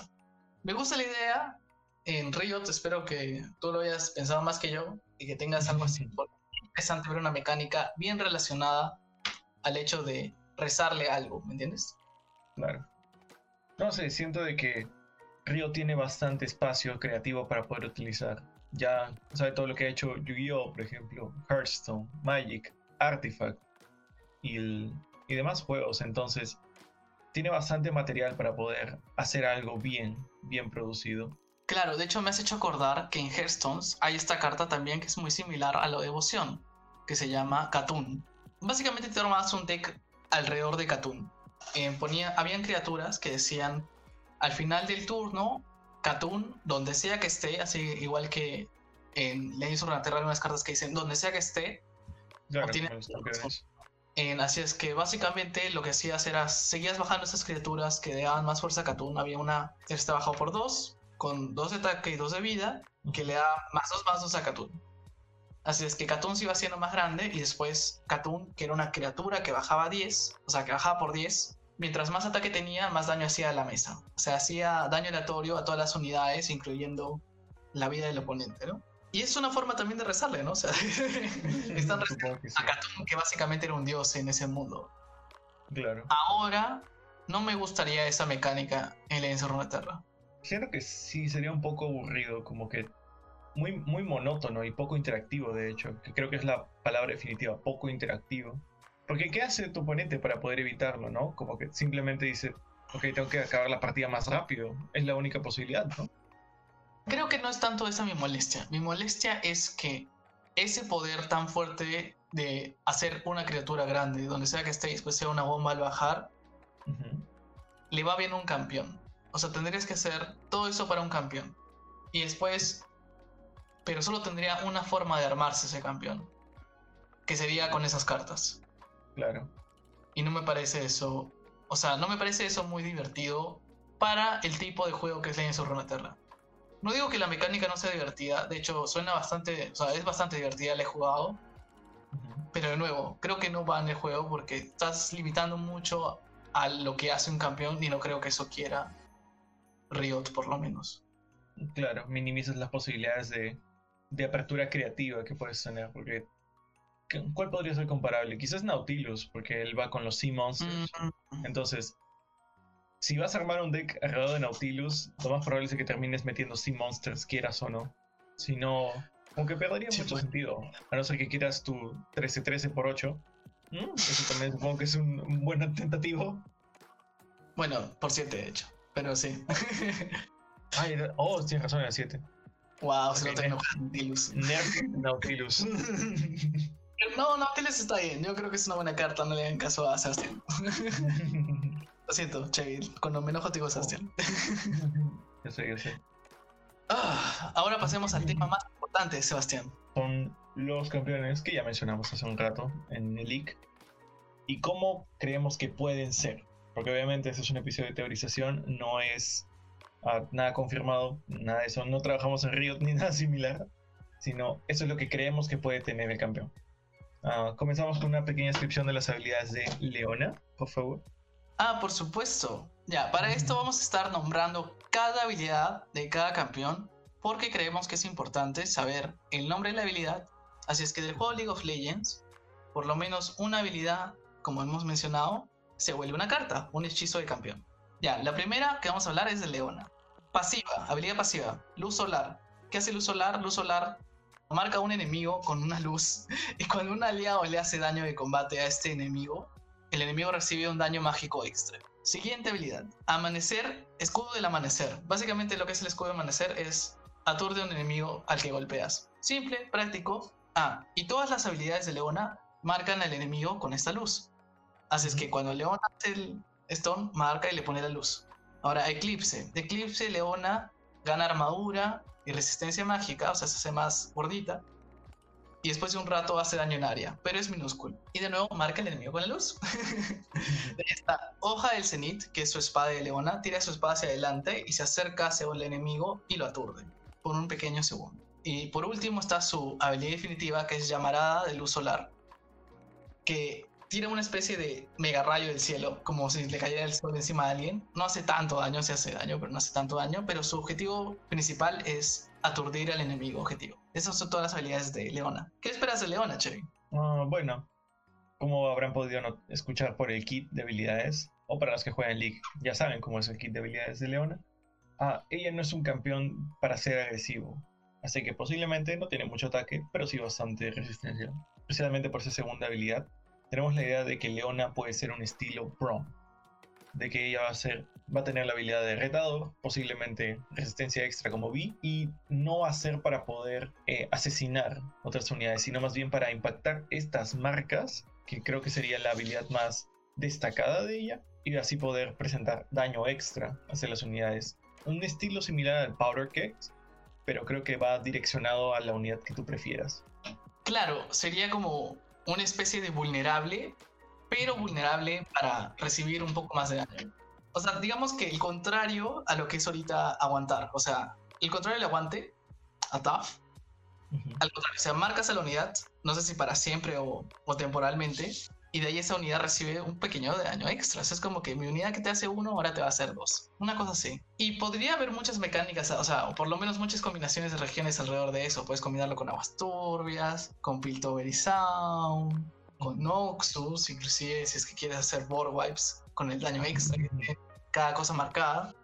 me gusta la idea. En Riot espero que tú lo hayas pensado más que yo y que tengas algo así. interesante ver una mecánica bien relacionada al hecho de rezarle algo, ¿me entiendes? Claro. No sé, siento de que Riot tiene bastante espacio creativo para poder utilizar. Ya sabe todo lo que ha hecho Yu-Gi-Oh, por ejemplo, Hearthstone, Magic, Artifact y el y demás juegos. Entonces, tiene bastante material para poder hacer algo bien, bien producido. Claro, de hecho me has hecho acordar que en Hearthstones hay esta carta también que es muy similar a la devoción, que se llama Katun. Básicamente te armas un deck alrededor de Katun. Eh, ponía, habían criaturas que decían al final del turno, Katun, donde sea que esté, así igual que en Legends of Runeterra hay unas cartas que dicen donde sea que esté, Claro, con así es que básicamente lo que hacías era, seguías bajando esas criaturas que daban más fuerza a Katun. Había una está bajado por 2, con 2 de ataque y 2 de vida, que le da más 2 más 2 a Katun. Así es que Katun se iba haciendo más grande y después Katun, que era una criatura que bajaba 10, o sea, que bajaba por 10, mientras más ataque tenía, más daño hacía a la mesa. O sea, hacía daño aleatorio a todas las unidades, incluyendo la vida del oponente, ¿no? Y es una forma también de rezarle, ¿no? O sea, están rezando que sí. a Katun, que básicamente era un dios en ese mundo. Claro. Ahora, no me gustaría esa mecánica en Legends of Runeterra. Siento que sí sería un poco aburrido, como que muy, muy monótono y poco interactivo, de hecho, que creo que es la palabra definitiva, poco interactivo. Porque ¿qué hace tu oponente para poder evitarlo, no? Como que simplemente dice, ok, tengo que acabar la partida más rápido, es la única posibilidad, ¿no? Creo que no es tanto esa mi molestia. Mi molestia es que ese poder tan fuerte de hacer una criatura grande, donde sea que esté, después sea una bomba al bajar, le va bien a un campeón. O sea, tendrías que hacer todo eso para un campeón. Y después, pero solo tendría una forma de armarse ese campeón, que sería con esas cartas. Claro. Y no me parece eso. O sea, no me parece eso muy divertido para el tipo de juego que es Legends of Runeterra. No digo que la mecánica no sea divertida, de hecho suena bastante, o sea, es bastante divertida, la he jugado, pero de nuevo, creo que no va en el juego porque estás limitando mucho a lo que hace un campeón y no creo que eso quiera Riot por lo menos. Claro, minimizas las posibilidades de, de apertura creativa que puedes tener, porque ¿qué- ¿cuál podría ser comparable? Quizás Nautilus, porque él va con los Sea Monsters. Mm, Entonces, si vas a armar un deck alrededor de Nautilus, lo más probable es que termines metiendo Sea Monsters, quieras o no. Si no, como que perdería Sí, mucho sentido. A no ser que quieras tu 13-13 por 8. Mm, Eso también supongo que es un, un buen tentativo. Bueno, por 7 de hecho, pero sí. Ay, oh, tienes razón, era 7. wow, se Ok, lo tengo Nautilus. Nerf Nautilus. No, Nautilus está bien, yo creo que es una buena carta, no le hagan caso a Sebastián. Lo siento, Chevy, cuando me enojo te digo Sebastián. yo sé, yo sé. Ah, ahora pasemos al tema más importante, Sebastián. son los campeones que ya mencionamos hace un rato en el leak y cómo creemos que pueden ser. Porque obviamente este es un episodio de teorización, no es ah, nada confirmado, nada de eso. No trabajamos en Riot ni nada similar, sino eso es lo que creemos que puede tener el campeón. Ah, comenzamos con una pequeña descripción de las habilidades de Leona, por favor. Ah, por supuesto. Ya, para esto vamos a estar nombrando cada habilidad de cada campeón porque creemos que es importante saber el nombre de la habilidad. Así es que del juego League of Legends, por lo menos una habilidad, como hemos mencionado, se vuelve una carta, un hechizo de campeón. Ya, la primera que vamos a hablar es de Leona. Pasiva, habilidad pasiva, luz solar. ¿Qué hace luz solar? Luz solar marca a un enemigo con una luz y cuando un aliado le hace daño de combate a este enemigo, el enemigo recibe un daño mágico extra. Siguiente habilidad. Amanecer, escudo del amanecer. Básicamente lo que es el escudo del amanecer es aturde a un enemigo al que golpeas. Simple, práctico. Ah, y todas las habilidades de Leona marcan al enemigo con esta luz. Así es que cuando Leona hace el stone, marca y le pone la luz. Ahora, Eclipse. De Eclipse, Leona gana armadura y resistencia mágica, o sea, se hace más gordita. Y después de un rato hace daño en área, pero es minúsculo. Y de nuevo marca al enemigo con la luz. Esta hoja del cenit, que es su espada de leona, tira su espada hacia adelante y se acerca hacia el enemigo y lo aturde por un pequeño segundo. Y por último está su habilidad definitiva, que es llamarada de luz solar, que tira una especie de mega rayo del cielo, como si le cayera el sol encima de alguien. No hace tanto daño, se hace daño, pero no hace tanto daño. Pero su objetivo principal es aturdir al enemigo objetivo. Esas son todas las habilidades de Leona. ¿Qué esperas de Leona, Chevy? Ah, bueno, como habrán podido escuchar por el kit de habilidades, o para los que juegan League, ya saben cómo es el kit de habilidades de Leona. Ah, ella no es un campeón para ser agresivo, así que posiblemente no tiene mucho ataque, pero sí bastante resistencia. Especialmente por su segunda habilidad, tenemos la idea de que Leona puede ser un estilo Braum. de que ella va a ser va a tener la habilidad de retador, posiblemente resistencia extra como vi, y no va a ser para poder eh, asesinar otras unidades, sino más bien para impactar estas marcas, que creo que sería la habilidad más destacada de ella, y así poder presentar daño extra hacia las unidades. Un estilo similar al Powder Keg, pero creo que va direccionado a la unidad que tú prefieras. Claro, sería como una especie de vulnerable, pero vulnerable para recibir un poco más de daño. O sea, digamos que el contrario a lo que es ahorita aguantar. O sea, el contrario del aguante, a tough. Al contrario, o sea, marcas a la unidad, no sé si para siempre o, temporalmente, y de ahí esa unidad recibe un pequeño daño extra. es como que mi unidad que te hace uno, ahora te va a hacer dos. Una cosa así. Y podría haber muchas mecánicas, o sea, o por lo menos muchas combinaciones de regiones alrededor de eso. Puedes combinarlo con aguas turbias, con Piltover Sound, con Noxus, inclusive si es que quieres hacer board wipes con el daño extra que tiene cada cosa marcada.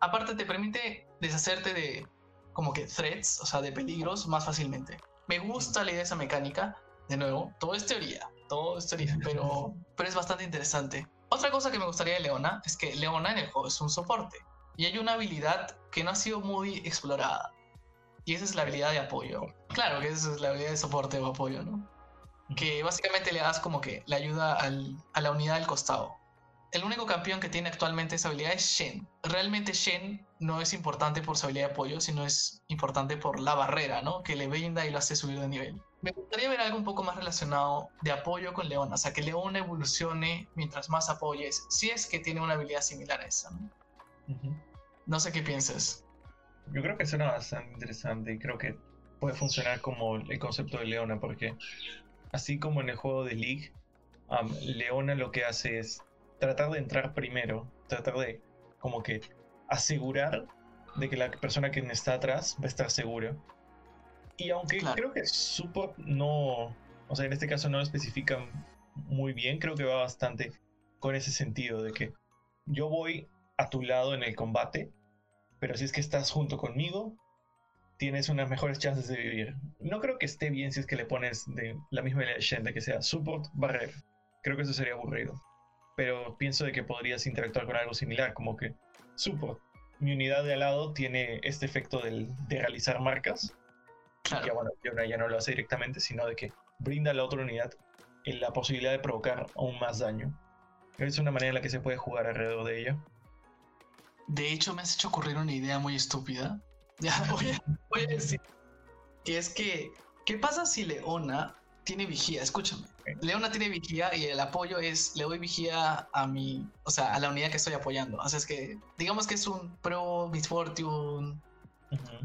Aparte te permite deshacerte de como que threats, o sea, de peligros más fácilmente. Me gusta la idea de esa mecánica. De nuevo, todo es teoría, todo es teoría, pero, pero es bastante interesante. Otra cosa que me gustaría de Leona es que Leona en el juego es un soporte y hay una habilidad que no ha sido muy explorada y esa es la habilidad de apoyo. Claro que esa es la habilidad de soporte o apoyo, ¿no? Que básicamente le das como que le ayuda al, a la unidad del costado el único campeón que tiene actualmente esa habilidad es Shen. Realmente Shen no es importante por su habilidad de apoyo, sino es importante por la barrera, ¿no? Que le brinda y lo hace subir de nivel. Me gustaría ver algo un poco más relacionado de apoyo con Leona, o sea, que Leona evolucione mientras más apoyes, si es que tiene una habilidad similar a esa, ¿no? No sé qué piensas. Yo creo que suena bastante interesante y creo que puede funcionar como el concepto de Leona, porque así como en el juego de League, Leona lo que hace es tratar de entrar primero, tratar de como que asegurar de que la persona que está atrás va a estar segura. Y aunque creo que support no, o sea, en este caso no lo especifican muy bien, creo que va bastante con ese sentido de que yo voy a tu lado en el combate, pero si es que estás junto conmigo, tienes unas mejores chances de vivir. No creo que esté bien si es que le pones de la misma leyenda que sea support barrer. Creo que eso sería aburrido pero pienso de que podrías interactuar con algo similar, como que supo, mi unidad de al lado tiene este efecto del, de realizar marcas, claro. ya bueno, ya no lo hace directamente, sino de que brinda a la otra unidad la posibilidad de provocar aún más daño. Es una manera en la que se puede jugar alrededor de ella. De hecho, me has hecho ocurrir una idea muy estúpida. Ya voy a, voy a decir. Que es que, ¿qué pasa si Leona tiene vigía? Escúchame. Leona tiene vigía y el apoyo es, le doy vigía a mi, o sea, a la unidad que estoy apoyando. O sea, es que, digamos que es un pro Misfortune,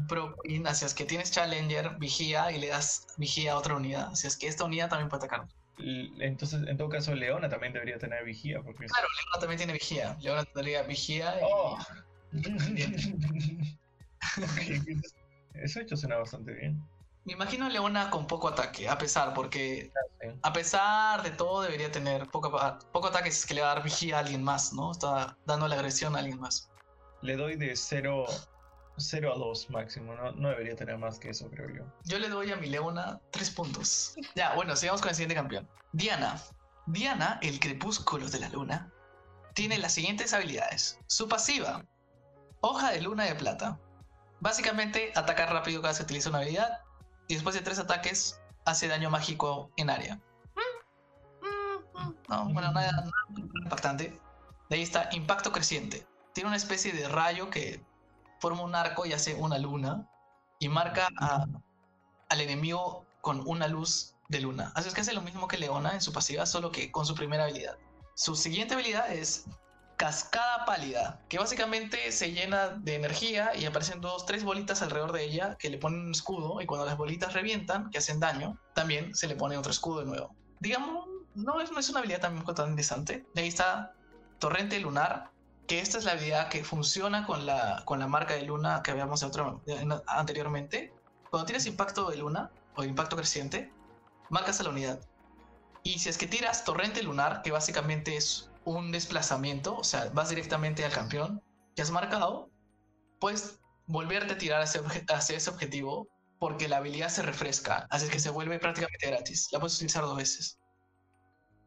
pro Queen, así es que tienes Challenger, vigía y le das vigía a otra unidad. Así es que esta unidad también puede atacar. Entonces, en todo caso, Leona también debería tener vigía. Porque... Claro, Leona también tiene vigía. Leona tendría vigía y... Oh. Eso hecho suena bastante bien. Me imagino a Leona con poco ataque, a pesar, porque a pesar de todo debería tener poco, poco ataque si es que le va a dar vigía a alguien más, ¿no? Está dando la agresión a alguien más. Le doy de 0, 0 a 2 máximo, ¿no? no debería tener más que eso, creo yo. Yo le doy a mi Leona 3 puntos. ya, bueno, sigamos con el siguiente campeón. Diana. Diana, el crepúsculo de la luna, tiene las siguientes habilidades. Su pasiva, hoja de luna de plata. Básicamente, atacar rápido cada vez que utiliza una habilidad y después de tres ataques hace daño mágico en área. No, bueno, nada, nada, impactante. De ahí está impacto creciente. Tiene una especie de rayo que forma un arco y hace una luna y marca al enemigo con una luz de luna. Así es que hace lo mismo que Leona en su pasiva, solo que con su primera habilidad. Su siguiente habilidad es cascada pálida, que básicamente se llena de energía y aparecen dos, tres bolitas alrededor de ella que le ponen un escudo y cuando las bolitas revientan, que hacen daño, también se le pone otro escudo de nuevo. Digamos, no es, no es una habilidad también tan interesante. De ahí está Torrente Lunar, que esta es la habilidad que funciona con la, con la marca de luna que habíamos otro, anteriormente. Cuando tienes impacto de luna o impacto creciente, marcas a la unidad. Y si es que tiras Torrente Lunar, que básicamente es un desplazamiento, o sea, vas directamente al campeón que has marcado, puedes volverte a tirar hacia, ese objetivo porque la habilidad se refresca, así que se vuelve prácticamente gratis. La puedes utilizar dos veces.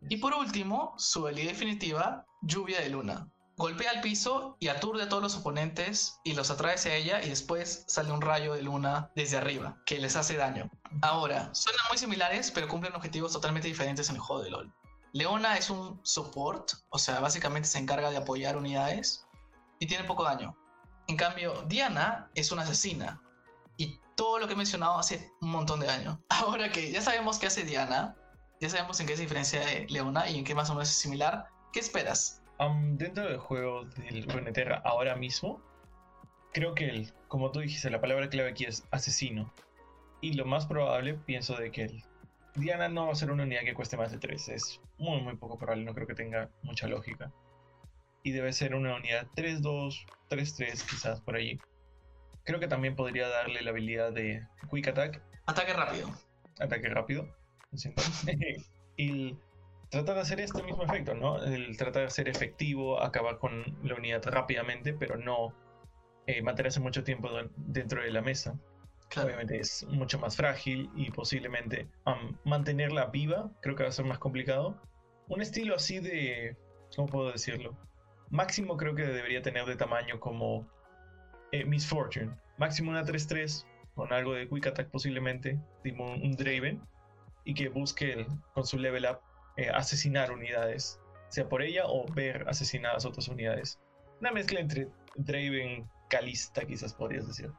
Y por último, su habilidad definitiva, lluvia de luna. golpea el piso y aturde a todos los oponentes y los atrae hacia ella y después sale un rayo de luna desde arriba que les hace daño. Ahora, suenan muy similares pero cumplen objetivos totalmente diferentes en el juego de LOL. Leona es un support, o sea, básicamente se encarga de apoyar unidades y tiene poco daño. En cambio, Diana es una asesina y todo lo que he mencionado hace un montón de daño. Ahora que ya sabemos qué hace Diana, ya sabemos en qué se diferencia de Leona y en qué más o menos es similar, ¿qué esperas? dentro del juego del Runeterra ahora mismo, creo que, el, como tú dijiste, la palabra clave aquí es asesino. Y lo más probable, pienso de que el Diana no va a ser una unidad que cueste más de 3. Es muy, muy poco probable, no creo que tenga mucha lógica. Y debe ser una unidad 3-2, 3-3 quizás por allí. Creo que también podría darle la habilidad de Quick Attack. Ataque rápido. Ataque rápido. y trata de hacer este mismo efecto, ¿no? El tratar de ser efectivo, acabar con la unidad rápidamente, pero no eh, mantenerse mucho tiempo dentro de la mesa. Obviamente es mucho más frágil y posiblemente mantenerla viva creo que va a ser más complicado. Un estilo así de, ¿cómo puedo decirlo? Máximo creo que debería tener de tamaño como eh, Miss Fortune. Máximo una 3-3 con algo de Quick Attack posiblemente, tipo un, Draven, y que busque con su level up eh, asesinar unidades, sea por ella o ver asesinadas otras unidades. Una mezcla entre Draven Calista, quizás podrías decir.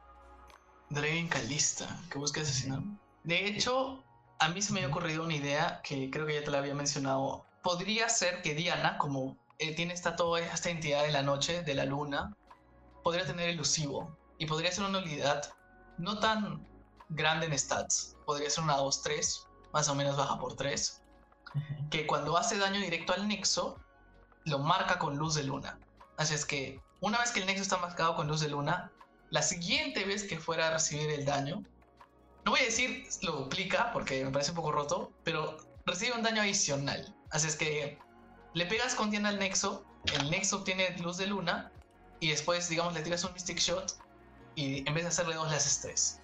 Draven Calista, que busca asesinar. De hecho, a mí se me había ocurrido una idea que creo que ya te la había mencionado. Podría ser que Diana, como eh, tiene esta, toda esta entidad de la noche, de la luna, podría tener elusivo. Y podría ser una unidad no tan grande en stats. Podría ser una 2-3, más o menos baja por 3 que cuando hace daño directo al nexo, lo marca con luz de luna. Así es que una vez que el nexo está marcado con luz de luna, la siguiente vez que fuera a recibir el daño, no voy a decir lo duplica porque me parece un poco roto, pero recibe un daño adicional. Así es que le pegas con tienda al nexo, el nexo obtiene luz de luna y después, digamos, le tiras un Mystic Shot y en vez de hacerle dos, le haces tres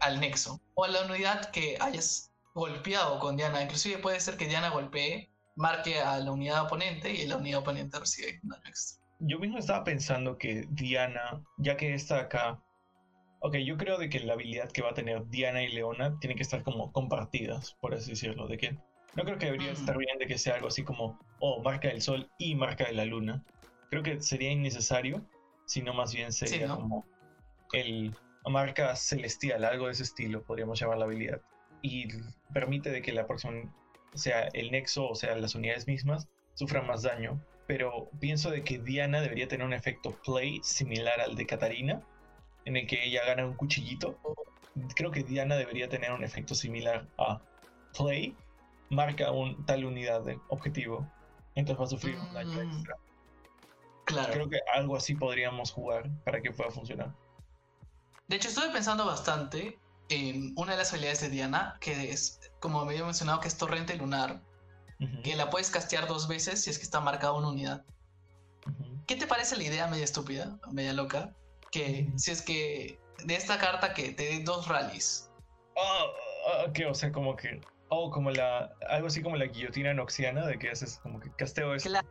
al nexo o a la unidad que hayas golpeado con Diana. Inclusive puede ser que Diana golpee, marque a la unidad oponente y la unidad oponente recibe un daño extra. Yo mismo estaba pensando que Diana, ya que está acá, ok, yo creo de que la habilidad que va a tener Diana y Leona tiene que estar como compartidas, por así decirlo, de que no creo que debería estar bien de que sea algo así como, oh, marca del sol y marca de la luna. Creo que sería innecesario, sino más bien sería como el marca celestial, algo de ese estilo, podríamos llamar la habilidad y permite de que la próxima, sea el nexo o sea las unidades mismas, sufran más daño. Pero pienso de que Diana debería tener un efecto play similar al de Katarina, en el que ella gana un cuchillito. Creo que Diana debería tener un efecto similar a play, marca un tal unidad de objetivo, entonces va a sufrir un daño mm. extra. Claro. Creo que algo así podríamos jugar para que pueda funcionar. De hecho, estuve pensando bastante en una de las habilidades de Diana, que es, como me había mencionado, que es Torrente Lunar, que la puedes castear dos veces si es que está marcada una unidad. ¿Qué te parece la idea media estúpida, media loca? Que si es que de esta carta que te dé dos rallies. Ah, que, o sea, como que. Oh, como la. Algo así como la guillotina noxiana, de que haces como que casteo eso. Claro.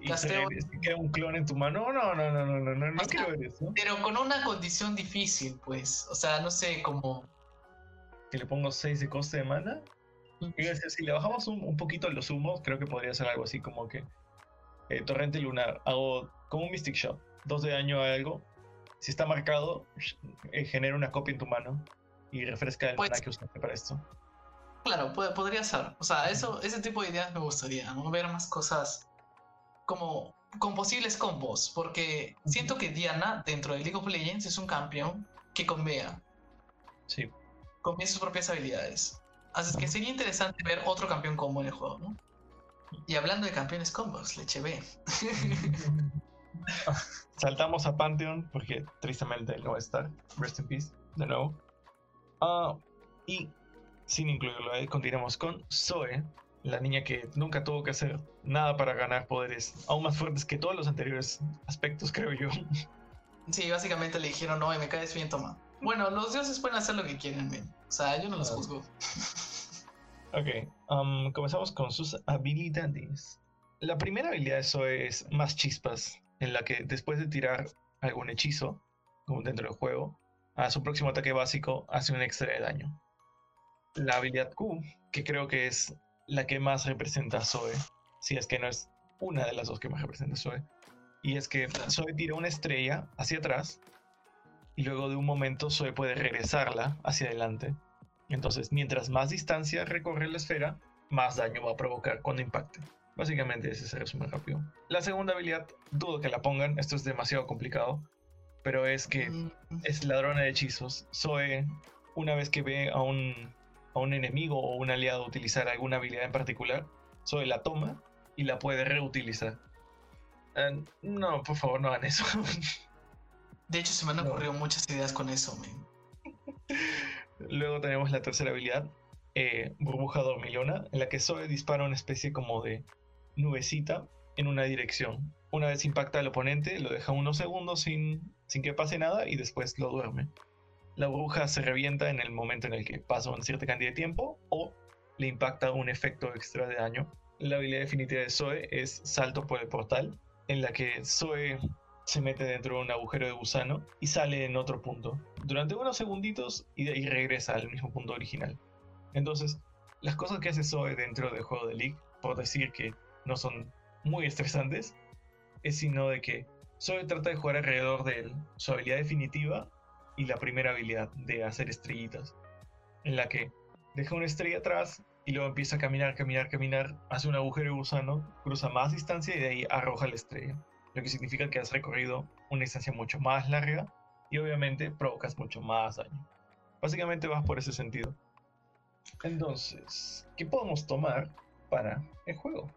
Y casteo. queda un clon en tu mano. No, no, no, no, no, no, no quiero ver eso. Pero con una condición difícil, pues. O sea, no sé, como. Que le pongo 6 de coste de mana. Si le bajamos un, un, poquito los humos, creo que podría ser algo así como que. Eh, torrente lunar. Hago como un Mystic Shot. 2 de daño a algo. Si está marcado, eh, genera una copia en tu mano. Y refresca el pues, mana que usaste para esto. Claro, podría ser. O sea, eso, ese tipo de ideas me gustaría, ¿no? Ver más cosas como con posibles combos, porque siento que Diana dentro de League of Legends es un campeón que convea. Sí. Convea sus propias habilidades. Así que sería interesante ver otro campeón combo en el juego, ¿no? Y hablando de campeones combos, leche B. Saltamos a Pantheon porque tristemente no va a estar. Rest in peace, de nuevo. Ah, y sin incluirlo ahí, continuamos con Zoe, la niña que nunca tuvo que hacer nada para ganar poderes aún más fuertes que todos los anteriores aspectos, creo yo. Sí, básicamente le dijeron, no, me caes bien, toma. Bueno, los dioses pueden hacer lo que quieren, O sea, yo no los juzgo. Ok, um, comenzamos con sus habilidades. La primera habilidad de Zoe es más chispas, en la que después de tirar algún hechizo, como dentro del juego, a su próximo ataque básico hace un extra de daño. La habilidad Q, que creo que es la que más representa a Zoe, si es que no es una de las dos que más representa a Zoe, y es que Zoe tira una estrella hacia atrás y luego de un momento Zoe puede regresarla hacia adelante. Entonces, mientras más distancia recorre la esfera, más daño va a provocar cuando impacte. Básicamente ese es el resumen rápido. La segunda habilidad, dudo que la pongan, esto es demasiado complicado, pero es que mm. es ladrona de hechizos. Zoe, una vez que ve a un, a un enemigo o un aliado utilizar alguna habilidad en particular, Zoe la toma y la puede reutilizar. Eh, no, por favor, no hagan eso. De hecho, se me han ocurrido muchas ideas con eso, men. Luego tenemos la tercera habilidad, eh, burbuja dormilona, en la que Zoe dispara una especie como de nubecita en una dirección. Una vez impacta al oponente, lo deja unos segundos sin, sin que pase nada y después lo duerme. La burbuja se revienta en el momento en el que pasa una cierta cantidad de tiempo o le impacta un efecto extra de daño. La habilidad definitiva de Zoe es salto por el portal, en la que Zoe se mete dentro de un agujero de gusano y sale en otro punto durante unos segunditos y de ahí regresa al mismo punto original. Entonces, las cosas que hace Zoe dentro del juego de League, por decir que no son muy estresantes, es sino de que Zoe trata de jugar alrededor de su habilidad definitiva y la primera habilidad de hacer estrellitas, en la que deja una estrella atrás y luego empieza a caminar, caminar, caminar, hace un agujero de gusano, cruza más distancia y de ahí arroja la estrella, lo que significa que has recorrido una distancia mucho más larga y obviamente provocas mucho más daño. Básicamente vas por ese sentido. Entonces, ¿qué podemos tomar para el juego?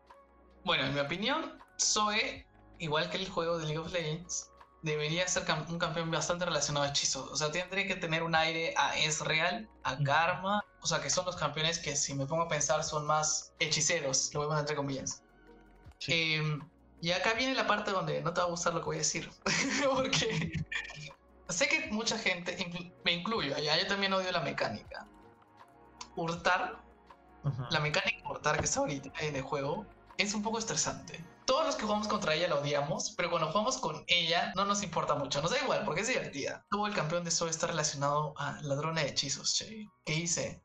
Bueno, en mi opinión, Zoe, igual que el juego de League of Legends, debería ser un campeón bastante relacionado a hechizos. O sea, tendría que tener un aire a Es Real, a Karma. O sea, que son los campeones que, si me pongo a pensar, son más hechiceros, lo poner entre comillas. Em, y acá viene la parte donde no te va a gustar lo que voy a decir. Porque sé que mucha gente, me incluyo, yo también odio la mecánica. Hurtar, la mecánica de hurtar que está ahorita en el juego, es un poco estresante. Todos los que jugamos contra ella la odiamos, pero cuando jugamos con ella no nos importa mucho, nos da igual porque es divertida. Tuvo el campeón de Zoe está relacionado a ladrona de hechizos, che. ¿Qué hice?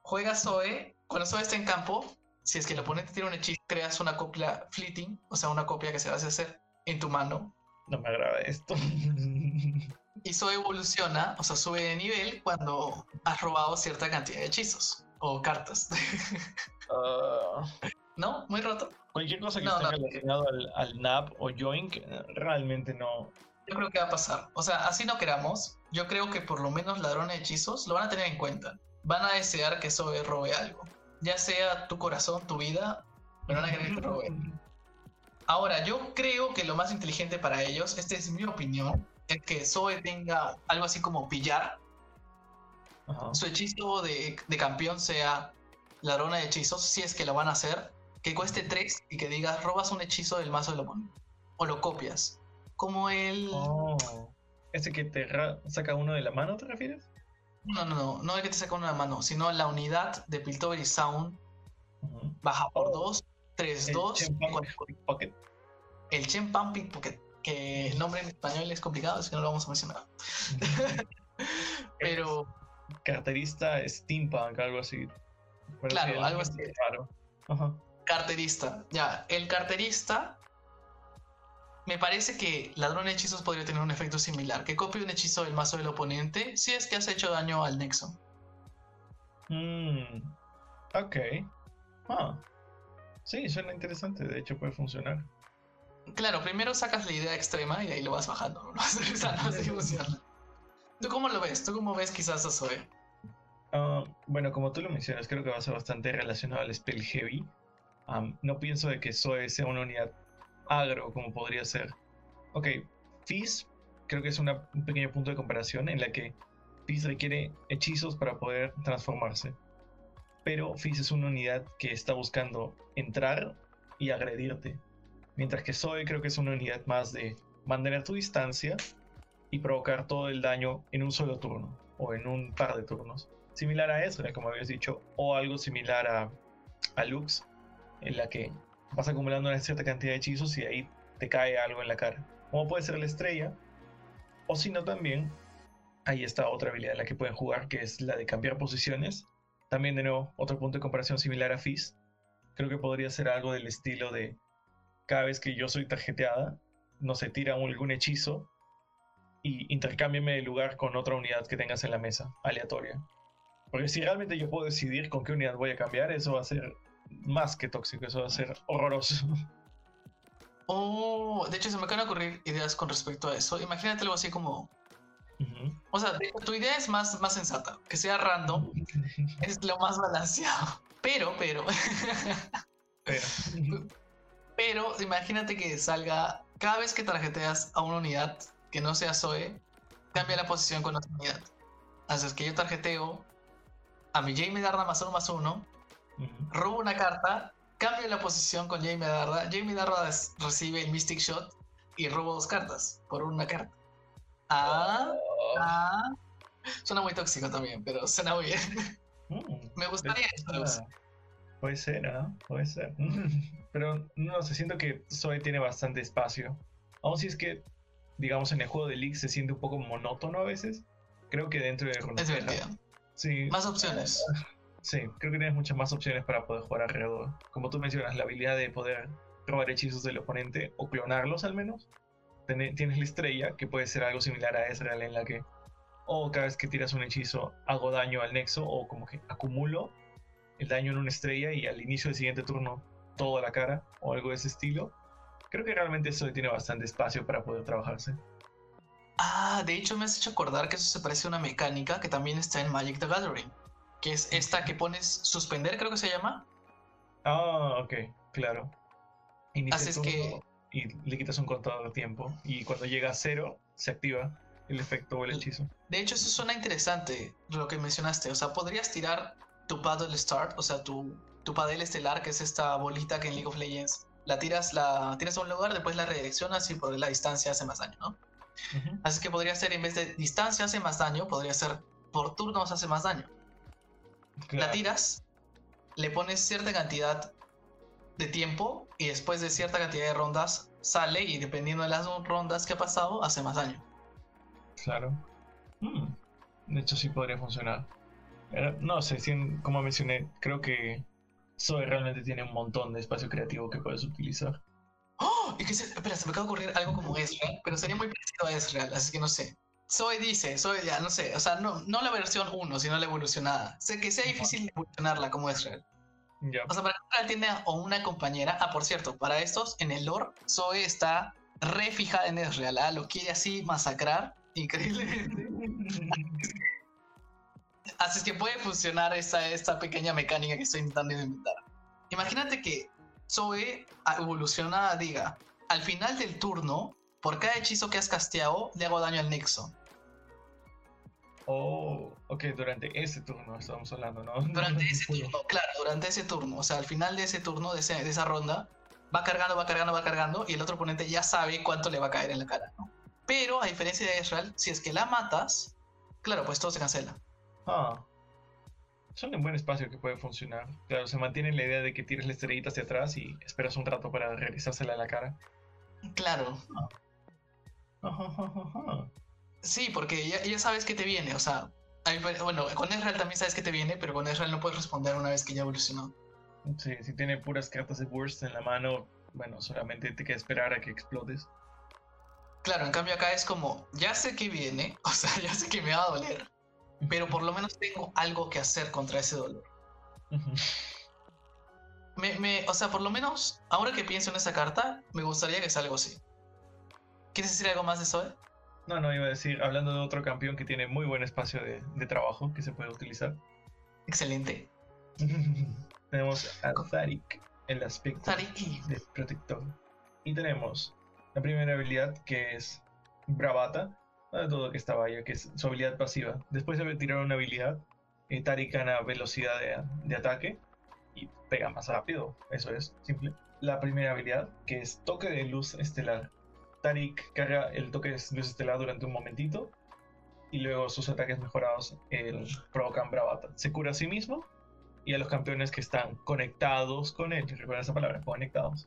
Juega Zoe, cuando Zoe está en campo, si es que el oponente tiene un hechizo, creas una copia fleeting, o sea, una copia que se va a hacer en tu mano. No me agrada esto. y Zoe evoluciona, o sea, sube de nivel cuando has robado cierta cantidad de hechizos o cartas. Ah. ¿No? Muy roto. Cualquier cosa que esté relacionado al, al NAP o Joink, realmente no. Yo creo que va a pasar. O sea, así no queramos. Yo creo que por lo menos ladrones de hechizos lo van a tener en cuenta. Van a desear que Zoe robe algo. Ya sea tu corazón, tu vida, pero van a querer que robe. Ahora, yo creo que lo más inteligente para ellos, esta es mi opinión, es que Zoe tenga algo así como pillar. Su hechizo de, de campeón sea ladrona de hechizos, si es que lo van a hacer que cueste 3 y que digas robas un hechizo del mazo de Lomon. O lo copias. Como el. Oh, ¿Ese que te saca uno de la mano, te refieres? No, no, no, no es que te saca la mano, sino la unidad de Piltover Sound baja por 2, 3, 2. El Chen Pumping Pocket, que el nombre en español es complicado, es que no lo vamos a mencionar. Pero. Carterista Steampunk, algo así. claro, algo así. Ajá. Carterista. Ya, el carterista. Me parece que ladrón de hechizos podría tener un efecto similar. Que copie un hechizo del mazo del oponente si es que has hecho daño al nexo. Mm, ok. Ah. Sí, suena interesante. De hecho, puede funcionar. Claro, primero sacas la idea extrema y ahí lo vas bajando. ¿no? ¿Tú cómo lo ves? ¿Tú cómo ves quizás a Zoe? Ah, bueno, como tú lo mencionas, creo que va a ser bastante relacionado al spell heavy no pienso de que Zoe sea una unidad agro como podría ser. Ok, Fizz creo que es un pequeño punto de comparación en la que Fizz requiere hechizos para poder transformarse. Pero Fizz es una unidad que está buscando entrar y agredirte. Mientras que Zoe creo que es una unidad más de mantener tu distancia y provocar todo el daño en un solo turno o en un par de turnos. Similar a Ezra, como habías dicho, o algo similar a, a Lux, en la que vas acumulando una cierta cantidad de hechizos y ahí te cae algo en la cara. Como puede ser la estrella, o si no también, ahí está otra habilidad en la que pueden jugar, que es la de cambiar posiciones. También de nuevo, otro punto de comparación similar a Fizz. Creo que podría ser algo del estilo de cada vez que yo soy tarjeteada, no se tira algún hechizo y intercámbiame de lugar con otra unidad que tengas en la mesa, aleatoria. Porque si realmente yo puedo decidir con qué unidad voy a cambiar, eso va a ser más que tóxico, eso va a ser horroroso. Oh, de hecho se me acaban de ocurrir ideas con respecto a eso. Imagínate algo así como... O sea, tu idea es más, más sensata, que sea random, es lo más balanceado. Pero, pero... pero. pero imagínate que salga cada vez que tarjeteas a una unidad que no sea Zoe, cambia la posición con otra unidad. Así es que yo tarjeteo a mi Jamie Darda más uno más uno, robo una carta, cambio la posición con Jamie Darda, Jamie Darda recibe el Mystic Shot y robo dos cartas por una carta. Ah, oh. ah. Suena muy tóxico también, pero suena muy bien. Mm, Me gustaría eso. Puede ser, ¿no? Puede ser. Pero no sé, siento que Zoe tiene bastante espacio. Aún si es que, digamos, en el juego de League se siente un poco monótono a veces. Creo que dentro de Es divertido. Sí. Más opciones. Sí, creo que tienes muchas más opciones para poder jugar alrededor. Como tú mencionas, la habilidad de poder robar hechizos del oponente o clonarlos al menos. Tienes la estrella, que puede ser algo similar a Ezreal, en la que, o cada vez que tiras un hechizo, hago daño al nexo, o como que acumulo el daño en una estrella y al inicio del siguiente turno toda la cara, o algo de ese estilo. Creo que realmente eso tiene bastante espacio para poder trabajarse. Ah, de hecho me has hecho acordar que eso se parece a una mecánica que también está en Magic the Gathering, que es esta que pones suspender, creo que se llama. Ah, ok, claro. Haces que... Y le quitas un contador de tiempo, y cuando llega a cero, se activa el efecto o el hechizo. De hecho, eso suena interesante, lo que mencionaste. O sea, podrías tirar tu paddle start, o sea, tu, tu padel estelar, que es esta bolita que en League of Legends la tiras, la tiras a un lugar, después la redireccionas y por la distancia hace más daño, ¿no? Así que podría ser, en vez de distancia hace más daño, podría ser por turnos hace más daño. La tiras, le pones cierta cantidad de tiempo y después de cierta cantidad de rondas sale y dependiendo de las rondas que ha pasado, hace más daño. Claro. Mm. De hecho, sí podría funcionar. No sé, como mencioné, creo que Zoe realmente tiene un montón de espacio creativo que puedes utilizar. ¡Oh! Y que se, espera, se me acaba de ocurrir algo como Ezreal, pero sería muy parecido a Ezreal, así que no sé. Zoe dice, Zoe ya, no sé, o sea, no, no la versión 1, sino la evolucionada. Sé que sea difícil evolucionarla como Ezreal. O sea, para que tiene o una compañera. Ah, por cierto, para estos, en el lore, Zoe está re fijada en Ezreal, ¿ah? lo quiere así masacrar. Increíblemente. Así es que puede funcionar esta, esta pequeña mecánica que estoy intentando inventar. Imagínate que Zoe evoluciona, diga, al final del turno, por cada hechizo que has casteado, le hago daño al nexo. Oh, ok, durante ese turno estamos hablando, ¿no? Durante ese turno, claro, durante ese turno. O sea, al final de ese turno, de, de, esa ronda, va cargando, va cargando, va cargando, y el otro oponente ya sabe cuánto le va a caer en la cara, ¿no? Pero, a diferencia de Israel, si es que la matas, claro, pues todo se cancela. Ah. Son un buen espacio que puede funcionar. Claro, se mantiene la idea de que tires la estrellita hacia atrás y esperas un rato para realizársela a la cara. Claro. Ah. Sí, porque ya, sabes que te viene, o sea, bueno, con Ezreal también sabes que te viene, pero con Ezreal no puedes responder una vez que ya evolucionó. Sí, si tiene puras cartas de burst en la mano, bueno, solamente te queda esperar a que explotes. Claro, en cambio acá es como, ya sé que viene, o sea, ya sé que me va a doler, pero por lo menos tengo algo que hacer contra ese dolor. me, o sea, por lo menos, ahora que pienso en esa carta, me gustaría que sea algo así. ¿Quieres decir algo más de eso? Eh? No, no, iba a decir, hablando de otro campeón que tiene muy buen espacio de, trabajo que se puede utilizar. Excelente. tenemos a Tharik, el aspecto de protector. Y tenemos la primera habilidad que es Bravata, de todo que estaba ya que es su habilidad pasiva. Después de tirar una habilidad, eh, Tarik gana velocidad de, ataque y pega más rápido. Eso es simple. La primera habilidad, que es toque de luz estelar. Tarik carga el toque de luz estelar durante un momentito y luego sus ataques mejorados provocan bravata. Se cura a sí mismo y a los campeones que están conectados con él. Recuerda esa palabra, conectados.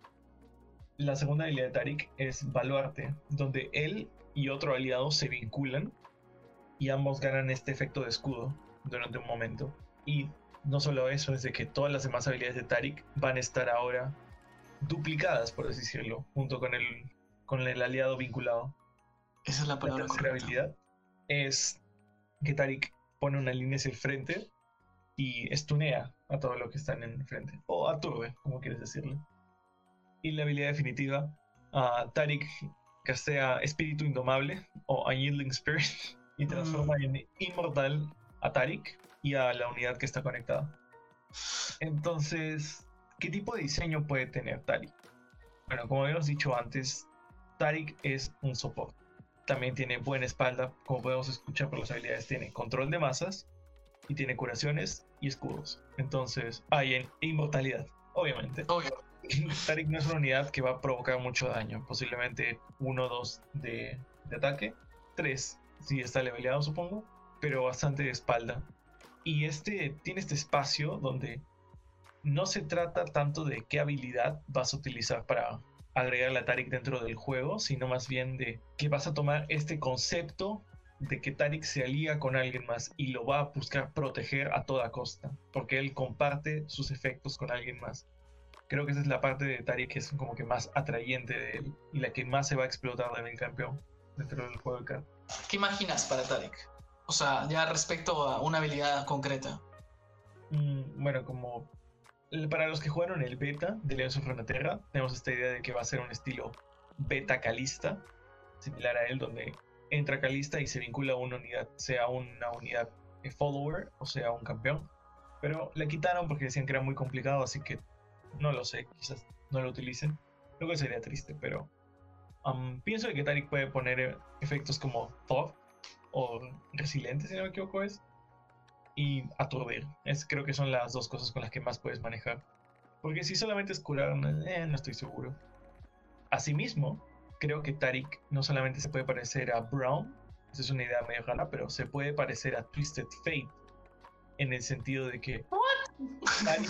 La segunda habilidad de Tarik es Baluarte, donde él y otro aliado se vinculan y ambos ganan este efecto de escudo durante un momento. Y no solo eso, es de que todas las demás habilidades de Tarik van a estar ahora duplicadas, por decirlo, junto con el, con el aliado vinculado. Esa es la palabra La habilidad es que Tarik pone una línea hacia el frente y estunea a todo lo que están en el frente. O aturde, como quieres decirlo. Y la habilidad definitiva, uh, Tarik castea Espíritu Indomable o Unyielding Spirit y transforma en inmortal a Tarik y a la unidad que está conectada. Entonces, ¿qué tipo de diseño puede tener Tarik? Bueno, como habíamos dicho antes, Tarik es un soporte. También tiene buena espalda, como podemos escuchar por las habilidades, tiene control de masas y tiene curaciones y escudos. Entonces, hay en inmortalidad, obviamente. Obvio. Tarik no es una unidad que va a provocar mucho daño, posiblemente 1 o 2 de, de ataque, 3 si está leveleado supongo, pero bastante de espalda. Y este tiene este espacio donde no se trata tanto de qué habilidad vas a utilizar para agregar la Tarik dentro del juego, sino más bien de que vas a tomar este concepto de que Tarik se alía con alguien más y lo va a buscar proteger a toda costa, porque él comparte sus efectos con alguien más. Creo que esa es la parte de Tarik que es como que más atrayente de él y la que más se va a explotar en el campeón dentro del juego de cartas. ¿Qué imaginas para Tarik? O sea, ya respecto a una habilidad concreta. Mm, bueno, como para los que jugaron el beta de León of Runeterra, tenemos esta idea de que va a ser un estilo beta calista, similar a él, donde entra calista y se vincula a una unidad, sea una unidad follower o sea un campeón. Pero le quitaron porque decían que era muy complicado, así que no lo sé, quizás no lo utilicen. Lo que sería triste, pero um, pienso que Tarik puede poner efectos como Thought o Resiliente, si no me equivoco, es y aturdir. Es, creo que son las dos cosas con las que más puedes manejar. Porque si solamente es curar, eh, no estoy seguro. Asimismo, creo que Tarik no solamente se puede parecer a Brown, esa es una idea medio rara, pero se puede parecer a Twisted Fate. En el sentido de que Tarik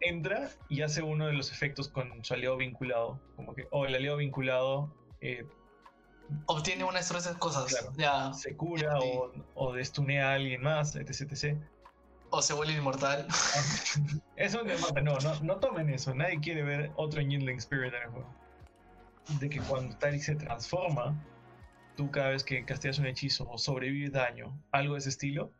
entra y hace uno de los efectos con su aliado vinculado. Como que, oh, el aliado vinculado eh, obtiene una de esas cosas. Ya. Se cura o, o, destunea a alguien más, etc, etc. O se vuelve inmortal. eso no, no, no tomen eso. Nadie quiere ver otro Yingling Spirit en el juego. De que cuando Tarik se transforma, tú cada vez que castigas un hechizo o sobrevives daño, algo de ese estilo,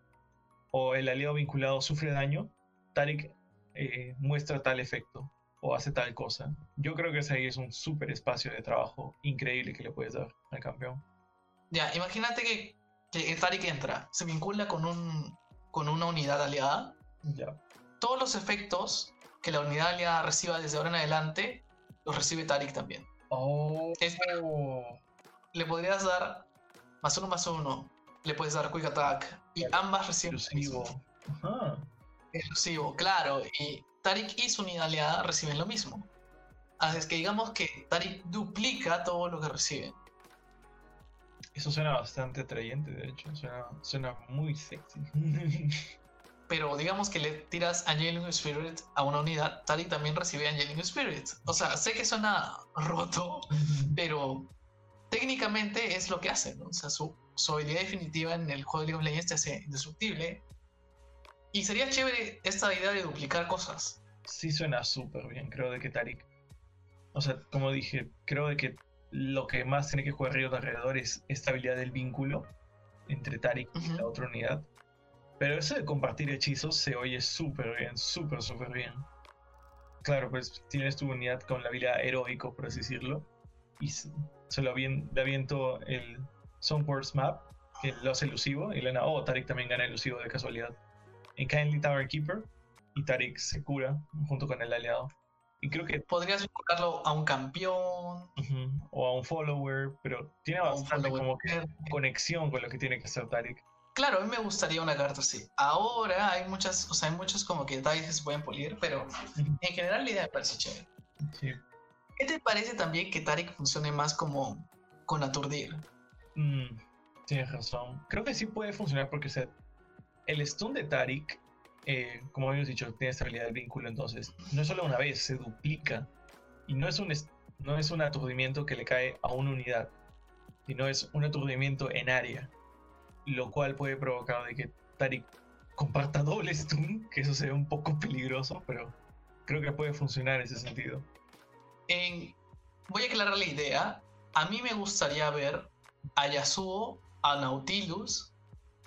o el aliado vinculado sufre daño, Tarik eh, muestra tal efecto o hace tal cosa. Yo creo que ese ahí es un súper espacio de trabajo increíble que le puedes dar al campeón. Ya, imagínate que, que Tarik entra, se vincula con, un, con una unidad aliada. Ya. Todos los efectos que la unidad aliada reciba desde ahora en adelante, los recibe Tarik también. Oh. le podrías dar más uno más uno, le puedes dar Quick Attack, y ambas reciben. Exclusivo. Ajá. Exclusivo, claro. Y Tarik y su unidad aliada reciben lo mismo. Así es que digamos que Tarik duplica todo lo que recibe. Eso suena bastante atrayente, de hecho. Suena, muy sexy. Pero digamos que le tiras Angelic Spirit a una unidad, Tarik también recibe Angelic Spirit. O sea, sé que suena roto, pero técnicamente es lo que hace, ¿no? O sea, su, su habilidad definitiva en el juego de League of Legends te hace indestructible y sería chévere esta idea de duplicar cosas. Sí suena súper bien, creo de que Tarik. O sea, como dije, creo de que lo que más tiene que jugar alrededor es esta habilidad del vínculo entre Tarik y la otra unidad. Pero eso de compartir hechizos se oye súper bien, súper, súper bien. Claro, pues tienes tu unidad con la habilidad heroico, por así decirlo. Y se lo aviento el Songwords Map, que lo hace elusivo. Y Lena, oh, Tarik también gana elusivo de casualidad Kindly Tower Keeper y Tarik se cura junto con el aliado. Y creo que podrías enfocarlo a un campeón o a un follower, pero tiene bastante como que conexión con lo que tiene que hacer Tarik. Claro, a mí me gustaría una carta así. Ahora hay muchas, o sea, hay muchos como que detalles que se pueden pulir, pero en general la idea me parece chévere. Sí. ¿Qué te parece también que Tarik funcione más como con aturdir? Mm, tienes razón. Creo que sí puede funcionar porque se el stun de Tarik eh, como habíamos dicho, tiene del vínculo, entonces no es solo una vez, se duplica. Y no es un, no es un aturdimiento que le cae a una unidad, sino es un aturdimiento en área, lo cual puede provocar de que Tarik comparta doble stun, que eso sea un poco peligroso, pero creo que puede funcionar en ese sentido. Voy a aclarar la idea. A mí me gustaría ver a Yasuo, a Nautilus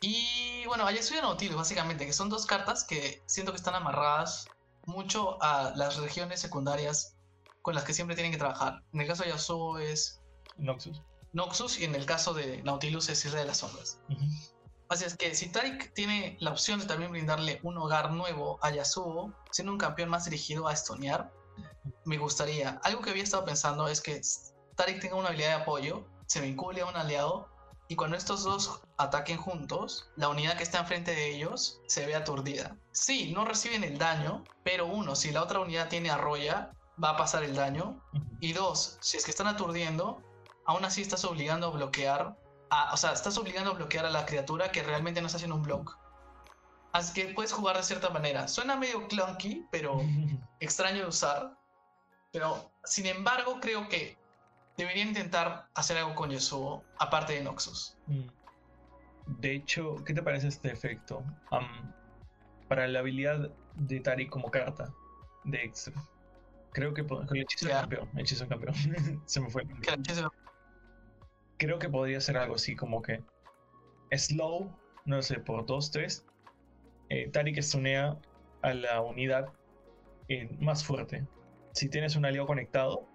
y bueno, a Yasuo y Nautilus básicamente, que son dos cartas que siento que están amarradas mucho a las regiones secundarias con las que siempre tienen que trabajar. En el caso de Yasuo es Noxus. Noxus y en el caso de Nautilus es Isla de las Sombras. Así es que si Tarik tiene la opción de también brindarle un hogar nuevo a Yasuo, siendo un campeón más dirigido a estonear, me gustaría. Algo que había estado pensando es que Tarik tenga una habilidad de apoyo, se vincule a un aliado y cuando estos dos ataquen juntos, la unidad que está enfrente de ellos se ve aturdida. Sí, no reciben el daño, pero uno, si la otra unidad tiene arroya, va a pasar el daño. Y dos, si es que están aturdiendo, aún así estás obligando a bloquear, a, o sea, estás obligando a bloquear a la criatura que realmente no está haciendo un block. Así que puedes jugar de cierta manera. Suena medio clunky, pero extraño de usar. Pero, sin embargo, creo que debería intentar hacer algo con Yasuo, aparte de Noxus. Mm. De hecho, ¿qué te parece este efecto? para la habilidad de Tari como carta de extra. Creo que con el hechizo campeón. hechizo campeón. Se me fue. Creo que podría ser algo así como que slow, no sé, por 2-3. Eh, Tari que stunea a la unidad eh, más fuerte si tienes un aliado conectado,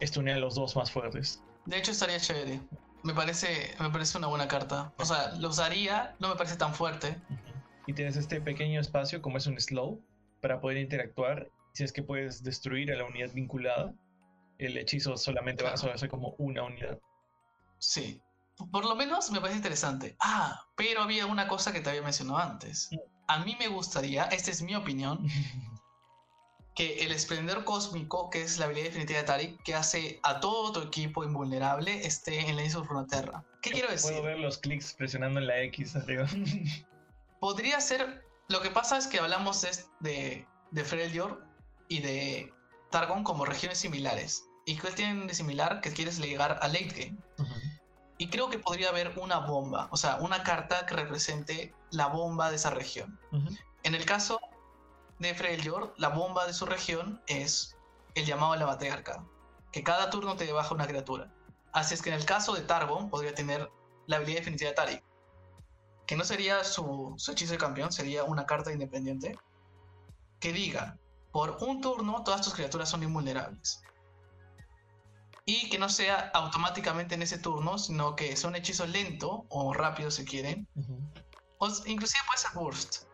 estunea a los dos más fuertes. De hecho, estaría chévere. Me parece, me parece una buena carta. O sea, lo usaría, no me parece tan fuerte. Y tienes este pequeño espacio, como es un slow, para poder interactuar. Si es que puedes destruir a la unidad vinculada, el hechizo solamente va a ser como una unidad. Sí. Por lo menos me parece interesante. Ah, pero había una cosa que te había mencionado antes. Mm. A mí me gustaría, esta es mi opinión, que el esplendor cósmico, que es la habilidad definitiva de Tarik, que hace a todo tu equipo invulnerable, esté en la isla Frontera. ¿Qué quiero decir? Puedo ver los clics presionando en la X arriba. Podría ser. Lo que pasa es que hablamos de, de, Freljord y de Targon como regiones similares. ¿Y qué tienen de similar? Que quieres llegar a late game. Y creo que podría haber una bomba, o sea, una carta que represente la bomba de esa región. En el caso de Freljord, la bomba de su región es el llamado a la matriarca, que cada turno te baja una criatura. Así es que en el caso de Targon podría tener la habilidad definitiva de Tarik, que no sería su, su hechizo de campeón, sería una carta independiente que diga, por un turno todas tus criaturas son invulnerables. Y que no sea automáticamente en ese turno, sino que sea un hechizo lento o rápido si quieren. O inclusive puede ser burst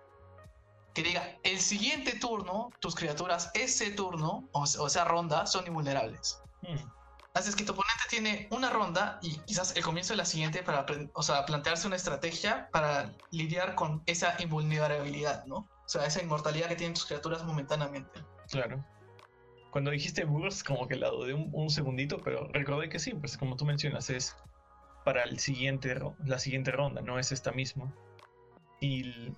que diga, el siguiente turno, tus criaturas, ese turno, o, sea, ronda, son invulnerables. Hmm. Así es que tu oponente tiene una ronda y quizás el comienzo de la siguiente para o sea, plantearse una estrategia para lidiar con esa invulnerabilidad, ¿no? O sea, esa inmortalidad que tienen tus criaturas momentáneamente. Claro. Cuando dijiste burst, como que la dudé un, un segundito, pero recordé que sí, pues como tú mencionas, es para el siguiente, la siguiente ronda, no es esta misma. Y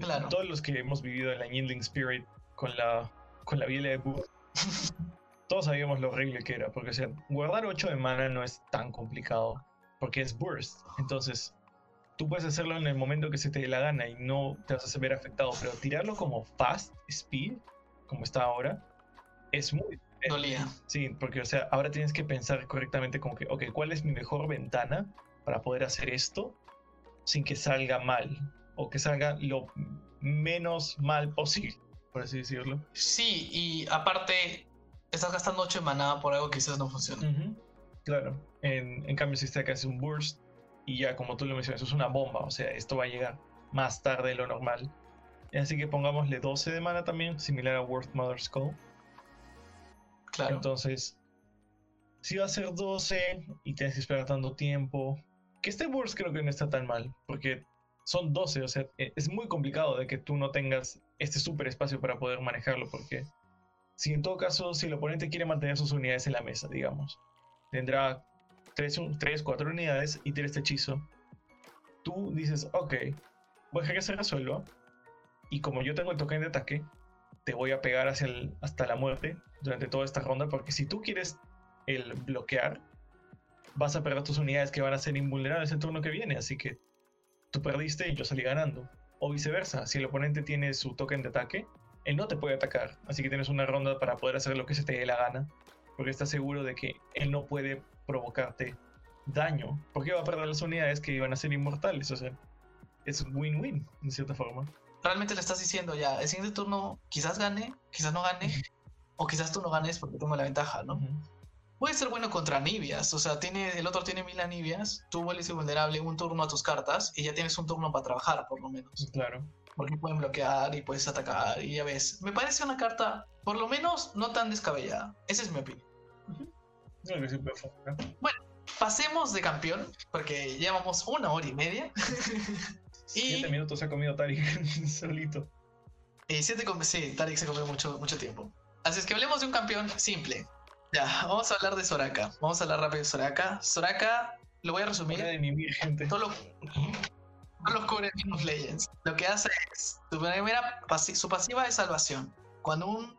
claro. Todos los que hemos vivido en la Spirit con la, con la de Boo, todos sabíamos lo horrible que era, porque o sea, guardar 8 de mana no es tan complicado, porque es burst. Entonces, tú puedes hacerlo en el momento que se te dé la gana y no te vas a ver afectado, pero tirarlo como fast speed, como está ahora, es muy... Dolía. Sí, porque o sea, ahora tienes que pensar correctamente como que, ok, ¿cuál es mi mejor ventana para poder hacer esto sin que salga mal? O que salga lo menos mal posible, por así decirlo. Sí, y aparte estás gastando 8 de maná por algo que quizás no funciona. Claro, en, en, cambio si está que hace un burst y ya como tú lo mencionas, es una bomba, o sea, esto va a llegar más tarde de lo normal. Así que pongámosle 12 de mana también, similar a Worth Mother's Call. Claro. Entonces, si va a ser 12 y tienes que esperar tanto tiempo, que este burst creo que no está tan mal, porque son 12, o sea, e, es muy complicado de que tú no tengas este super espacio para poder manejarlo, porque si en todo caso, si el oponente quiere mantener sus unidades en la mesa, digamos, tendrá 3, 3 4 unidades y tiene este hechizo, tú dices, ok, voy a dejar que se resuelva, Y como yo tengo el token de ataque, te voy a pegar hacia el, hasta la muerte durante toda esta ronda, porque si tú quieres el bloquear, vas a perder tus unidades que van a ser invulnerables el turno que viene, así que tú perdiste y yo salí ganando. O viceversa, si el oponente tiene su token de ataque, él no te puede atacar, así que tienes una ronda para poder hacer lo que se te dé la gana, porque estás seguro de que él no puede provocarte daño, porque va a perder las unidades que iban a ser inmortales, o sea, es win-win, de cierta forma. Realmente le estás diciendo ya, el siguiente turno quizás gane, quizás no gane, o quizás tú no ganes porque tengo la ventaja, ¿no? Puede ser bueno contra Anibias, o sea, tiene, el otro tiene mil Anibias, tú vuelves invulnerable un turno a tus cartas y ya tienes un turno para trabajar, por lo menos. Claro. Porque pueden bloquear y puedes atacar y ya ves. Me parece una carta, por lo menos, no tan descabellada. Esa es mi opinión. Bueno, pasemos de campeón, porque llevamos una hora y media. y... Siete minutos se ha comido Tarik solito. Y siete sí, Tarik se comió mucho, mucho tiempo. Así es que hablemos de un campeón simple. Ya, vamos a hablar de Soraka. Vamos a hablar rápido de Soraka. Soraka, lo voy a resumir. De gente. Todo lo, todo lo cubre Legends. Lo que hace es, su, primera, su pasiva es salvación. Cuando un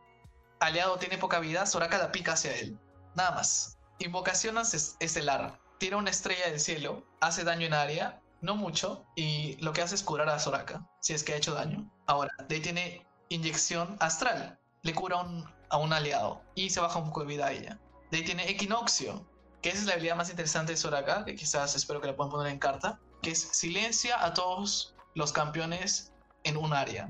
aliado tiene poca vida, Soraka la pica hacia él. Nada más. Invocación estelar. Tira una estrella del cielo, hace daño en área, no mucho, y lo que hace es curar a Soraka, si es que ha hecho daño. Ahora, de ahí tiene inyección astral. Le cura un, a un aliado y se baja un poco de vida a ella. De ahí tiene Equinoccio, que esa es la habilidad más interesante de Soraka, que quizás espero que la puedan poner en carta, que es silencia a todos los campeones en un área.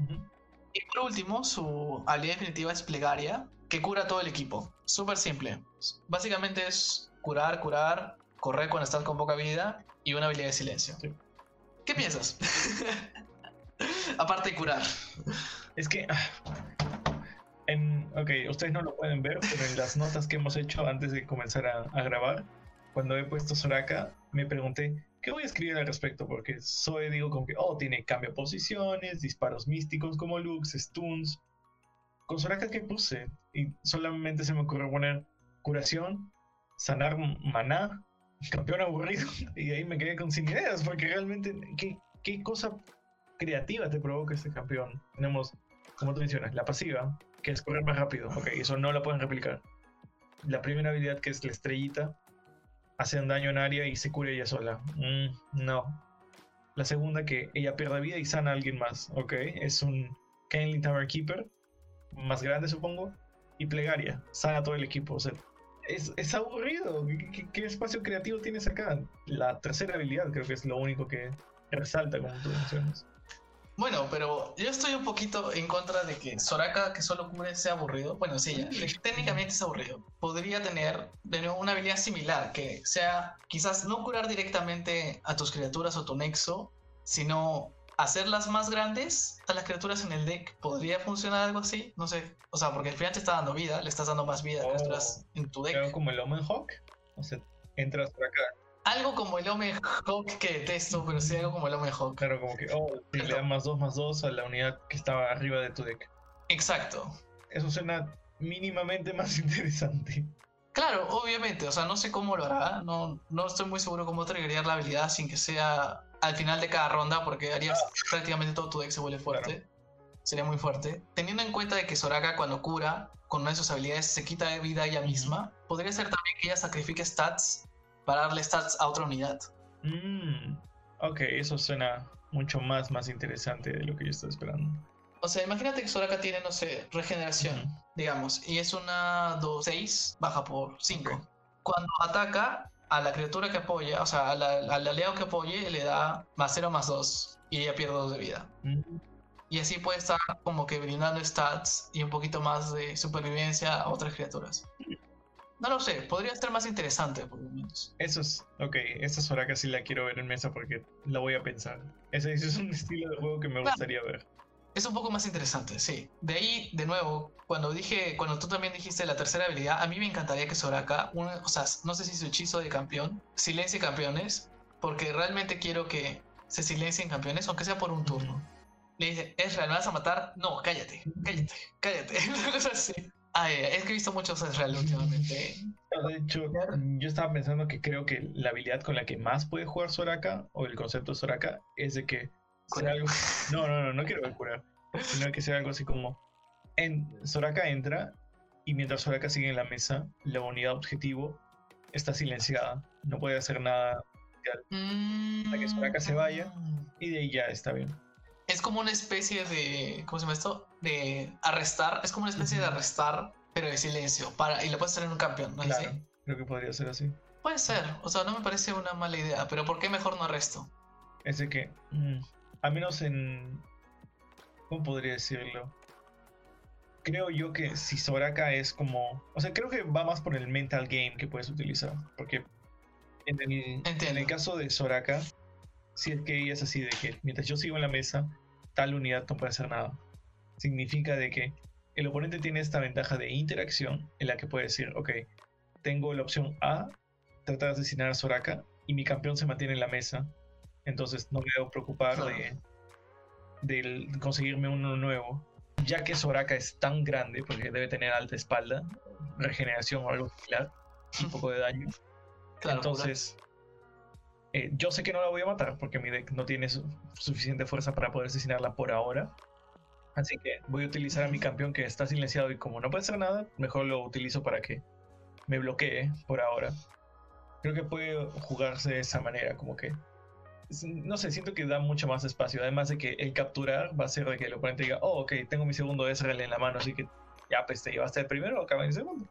Y por último, su habilidad definitiva es Plegaria, que cura a todo el equipo. Súper simple. Básicamente es curar, curar, correr cuando estás con poca vida y una habilidad de silencio. ¿Qué piensas? Aparte de curar. Es que ah, en, ok, ustedes no lo pueden ver, pero en las notas que hemos hecho antes de comenzar a, grabar, cuando he puesto Soraka, me pregunté, ¿qué voy a escribir al respecto? Porque soy, digo, como que, oh, tiene cambio de posiciones, disparos místicos como Lux, stuns. Con Soraka, ¿qué puse? Y solamente se me ocurrió poner curación, sanar maná, campeón aburrido, y ahí me quedé con sin ideas, porque realmente, ¿qué, qué cosa creativa te provoca este campeón? Tenemos, como tú mencionas, la pasiva, que es correr más rápido. Ok, eso no lo pueden replicar. La primera habilidad, que es la estrellita, hace un daño en área y se cura ella sola. Mm, no. La segunda, que ella pierde vida y sana a alguien más. Ok, es un Kenley Tower Keeper, más grande supongo, y plegaria, sana a todo el equipo. O sea, es, es aburrido. ¿Qué, ¿Qué, espacio creativo tienes acá? La tercera habilidad creo que es lo único que resalta, como tú mencionas. Bueno, pero yo estoy un poquito en contra de que Soraka, que solo cubre, sea aburrido. Bueno, sí, ya, técnicamente es aburrido. Podría tener de nuevo una habilidad similar, que sea quizás no curar directamente a tus criaturas o tu nexo, sino hacerlas más grandes a las criaturas en el deck. ¿Podría funcionar algo así? No sé. O sea, porque el final te está dando vida, le estás dando más vida a criaturas oh, en tu deck. Como el Omen Hawk. O sea, entras por acá algo como el Ome Hawk que detesto, pero sí algo como el Ome Hawk. Claro, como que, oh, le dan más 2 más 2 a la unidad que estaba arriba de tu deck. Exacto. Eso suena mínimamente más interesante. Claro, obviamente, o sea, no sé cómo lo hará, no, no estoy muy seguro cómo triggería la habilidad sin que sea al final de cada ronda, porque harías ah. prácticamente todo tu deck se vuelve fuerte. Sería muy fuerte. Teniendo en cuenta de que Soraka cuando cura con una de sus habilidades se quita de vida ella misma, podría ser también que ella sacrifique stats para darle stats a otra unidad. Mm, ok, eso suena mucho más, más interesante de lo que yo estaba esperando. O sea, imagínate que Soraka tiene, no sé, regeneración, digamos, y es una 2-6, baja por 5. Cuando ataca a la criatura que apoya, o sea, al aliado que apoye, le da más 0 más 2 y ella pierde 2 de vida. Mm. Y así puede estar como que brindando stats y un poquito más de supervivencia a otras criaturas. No lo sé, podría estar más interesante por lo menos. Eso es, ok, esa Soraka sí la quiero ver en mesa porque la voy a pensar. Ese, es un estilo de juego que me gustaría ver. Es un poco más interesante, sí. De ahí, de nuevo, cuando dije, cuando tú también dijiste la tercera habilidad, a mí me encantaría que Soraka, o sea, no sé si su hechizo de campeón, silencie campeones, porque realmente quiero que se silencien campeones, aunque sea por un turno. Le dice, Ezra, ¿me vas a matar? No, cállate, cállate, cállate. así. Ah, es que he visto muchos Ezreal últimamente. De hecho, yo estaba pensando que creo que la habilidad con la que más puede jugar Soraka, o el concepto de Soraka, es de que algo... No, no, no, no quiero curar. sino que sea algo así como en, Soraka entra y mientras Soraka sigue en la mesa, la unidad objetivo está silenciada, no puede hacer nada hasta que Soraka se vaya Mm. y de ahí ya está bien. Es como una especie de. ¿Cómo se llama esto? De arrestar. Es como una especie de arrestar, pero de silencio. Para, y lo puedes tener en un campeón, ¿no es Claro, así? creo que podría ser así. Puede ser. O sea, no me parece una mala idea. Pero ¿por qué mejor no arresto? Es de que, mm, al menos en... ¿Cómo podría decirlo? Creo yo que si Soraka es como... O sea, creo que va más por el mental game que puedes utilizar. Porque en el, en el caso de Soraka, si es que ella es así de que mientras yo sigo en la mesa, tal unidad no puede hacer nada. Significa de que el oponente tiene esta ventaja de interacción en la que puede decir, ok, tengo la opción A, tratar de asesinar a Soraka, y mi campeón se mantiene en la mesa. Entonces no me debo preocupar de, de conseguirme uno nuevo. Ya que Soraka es tan grande, porque debe tener alta espalda, regeneración o algo similar, un poco de daño. Claro, Entonces, eh, yo sé que no la voy a matar porque mi deck no tiene su- suficiente fuerza para poder asesinarla por ahora. Así que voy a utilizar a mi campeón que está silenciado y como no puede hacer nada, mejor lo utilizo para que me bloquee por ahora. Creo que puede jugarse de esa manera, como que... No sé, siento que da mucho más espacio. Además de que el capturar va a ser de que el oponente diga, oh, ok, tengo mi segundo Ezreal en la mano, así que ya, pues te llevaste el primero o acaba el segundo.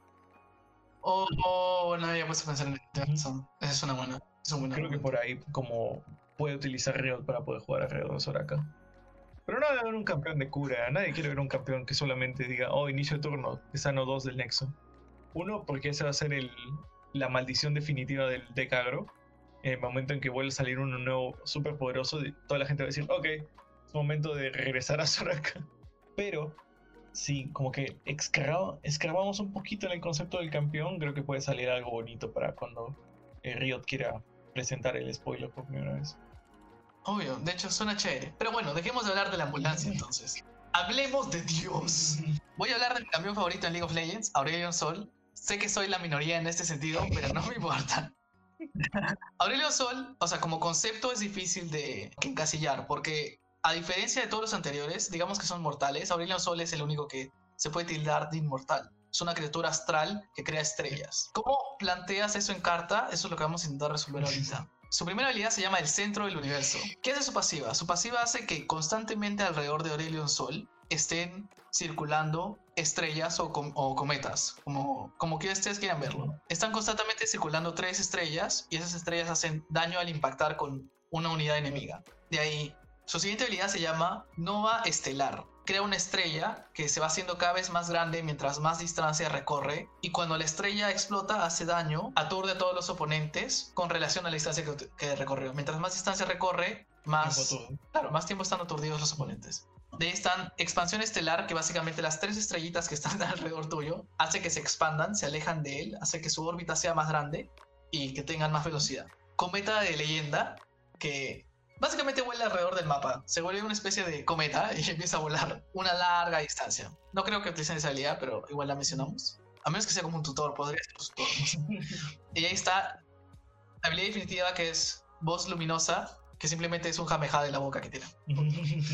Oh, oh, no había puesto a pensar en eso. Esa es una buena. Es un buen Creo que por ahí como puede utilizar Riot para poder jugar alrededor de Soraka. Pero no haber un campeón de cura. Nadie quiere ver un campeón que solamente diga, oh, inicio de turno, te sano 2 del Nexo. Uno, porque ese va a ser el, la maldición definitiva del deck agro. En el momento en que vuelve a salir uno nuevo súper poderoso, toda la gente va a decir, ok, es momento de regresar a Soraka. Pero si como que escarbamos un poquito en el concepto del campeón, creo que puede salir algo bonito para cuando eh, Riot quiera presentar el spoiler por primera vez. Obvio, de hecho suena chévere. Pero bueno, dejemos de hablar de la ambulancia entonces. Hablemos de Dios. Voy a hablar de mi campeón favorito en League of Legends, Aurelion Sol. Sé que soy la minoría en este sentido, pero no me importa. Aurelion Sol, o sea, como concepto es difícil de encasillar, porque a diferencia de todos los anteriores, digamos que son mortales, Aurelion Sol es el único que se puede tildar de inmortal. Es una criatura astral que crea estrellas. ¿Cómo planteas eso en carta? Eso es lo que vamos a intentar resolver ahorita. Su primera habilidad se llama el centro del universo. ¿Qué hace su pasiva? Su pasiva hace que constantemente alrededor de Aurelion Sol estén circulando estrellas o, com- o cometas, como, como que ustedes quieran verlo. Están constantemente circulando tres estrellas y esas estrellas hacen daño al impactar con una unidad enemiga. De ahí, su siguiente habilidad se llama Nova Estelar. Crea una estrella que se va haciendo cada vez más grande mientras más distancia recorre y cuando la estrella explota hace daño, aturde a todos los oponentes con relación a la distancia que, que recorrió. Mientras más distancia recorre, más, claro, más tiempo están aturdidos los oponentes. De ahí están expansión estelar, que básicamente las tres estrellitas que están alrededor tuyo hace que se expandan, se alejan de él, hace que su órbita sea más grande y que tengan más velocidad. Cometa de leyenda, que básicamente vuela alrededor del mapa. Se vuelve una especie de cometa y empieza a volar una larga distancia. No creo que utilicen esa habilidad, pero igual la mencionamos. A menos que sea como un tutor, podría ser un tutor. Y ahí está la habilidad definitiva que es voz luminosa, que simplemente es un jameja de la boca que tiene.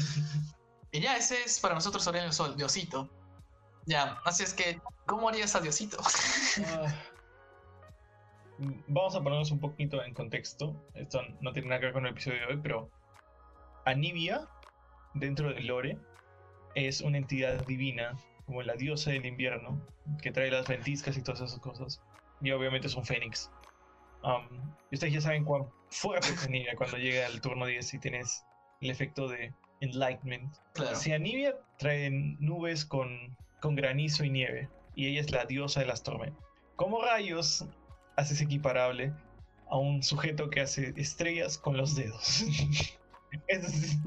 Y ya, ese es para nosotros Aurelio Sol, Diosito. Ya, así es que, ¿cómo harías a Diosito? Vamos a ponernos un poquito en contexto. Esto no tiene nada que ver con el episodio de hoy, pero Anivia, dentro del lore, es una entidad divina, como la diosa del invierno, que trae las ventiscas y todas esas cosas. Y obviamente es un fénix. Um, y ustedes ya saben cuán fuerte es Anivia cuando llega al turno 10 y tienes el efecto de Enlightenment. Claro. Si Anivia trae nubes con, con granizo y nieve, y ella es la diosa de las tormentas. ¿Cómo rayos haces equiparable a un sujeto que hace estrellas con los dedos? Ese es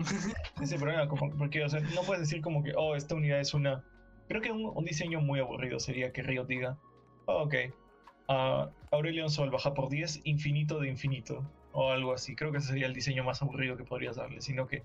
ese problema, porque no puedes decir como que, oh, esta unidad es una... Creo que un, diseño muy aburrido sería que Riot diga, oh, ok, ah, Aurelion Sol baja por 10, infinito de infinito, o algo así. Creo que ese sería el diseño más aburrido que podrías darle, sino que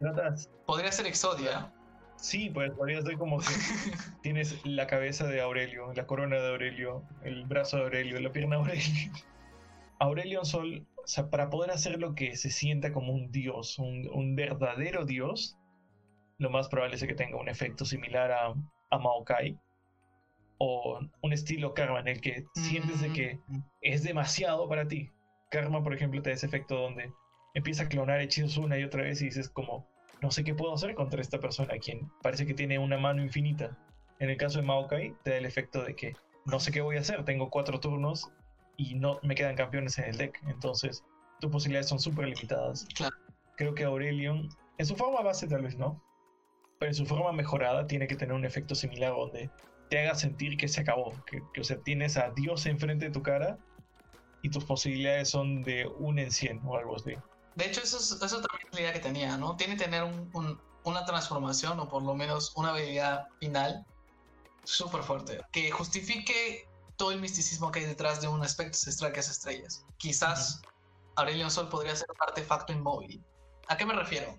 tratas Podría ser Exodia. Sí, pues podría ser como que tienes la cabeza de Aurelio, la corona de Aurelio, el brazo de Aurelio, la pierna de Aurelio. Aurelion Sol, o sea, para poder hacer lo que se sienta como un dios, un, un verdadero dios, lo más probable es que tenga un efecto similar a, a Maokai. O un estilo Karma en el que sientes de que Mm, es demasiado para ti. Karma, por ejemplo, te da ese efecto donde empieza a clonar hechizos una y otra vez y dices como, no sé qué puedo hacer contra esta persona, quien parece que tiene una mano infinita. En el caso de Maokai, te da el efecto de que no sé qué voy a hacer, tengo cuatro turnos y no me quedan campeones en el deck. Entonces, tus posibilidades son súper limitadas. Claro. Creo que Aurelion, en su forma base tal vez no, pero en su forma mejorada tiene que tener un efecto similar donde te haga sentir que se acabó, que, que, o sea, tienes a Dios enfrente de tu cara y tus posibilidades son de un en 100 o algo así. De hecho, eso, es, eso también es la idea que tenía, ¿no? Tiene que tener un, un, una transformación o por lo menos una habilidad final súper fuerte que justifique todo el misticismo que hay detrás de un aspecto ancestral que hace estrellas. Quizás uh -huh. Aurelion Sol podría ser un artefacto inmóvil. ¿A qué me refiero?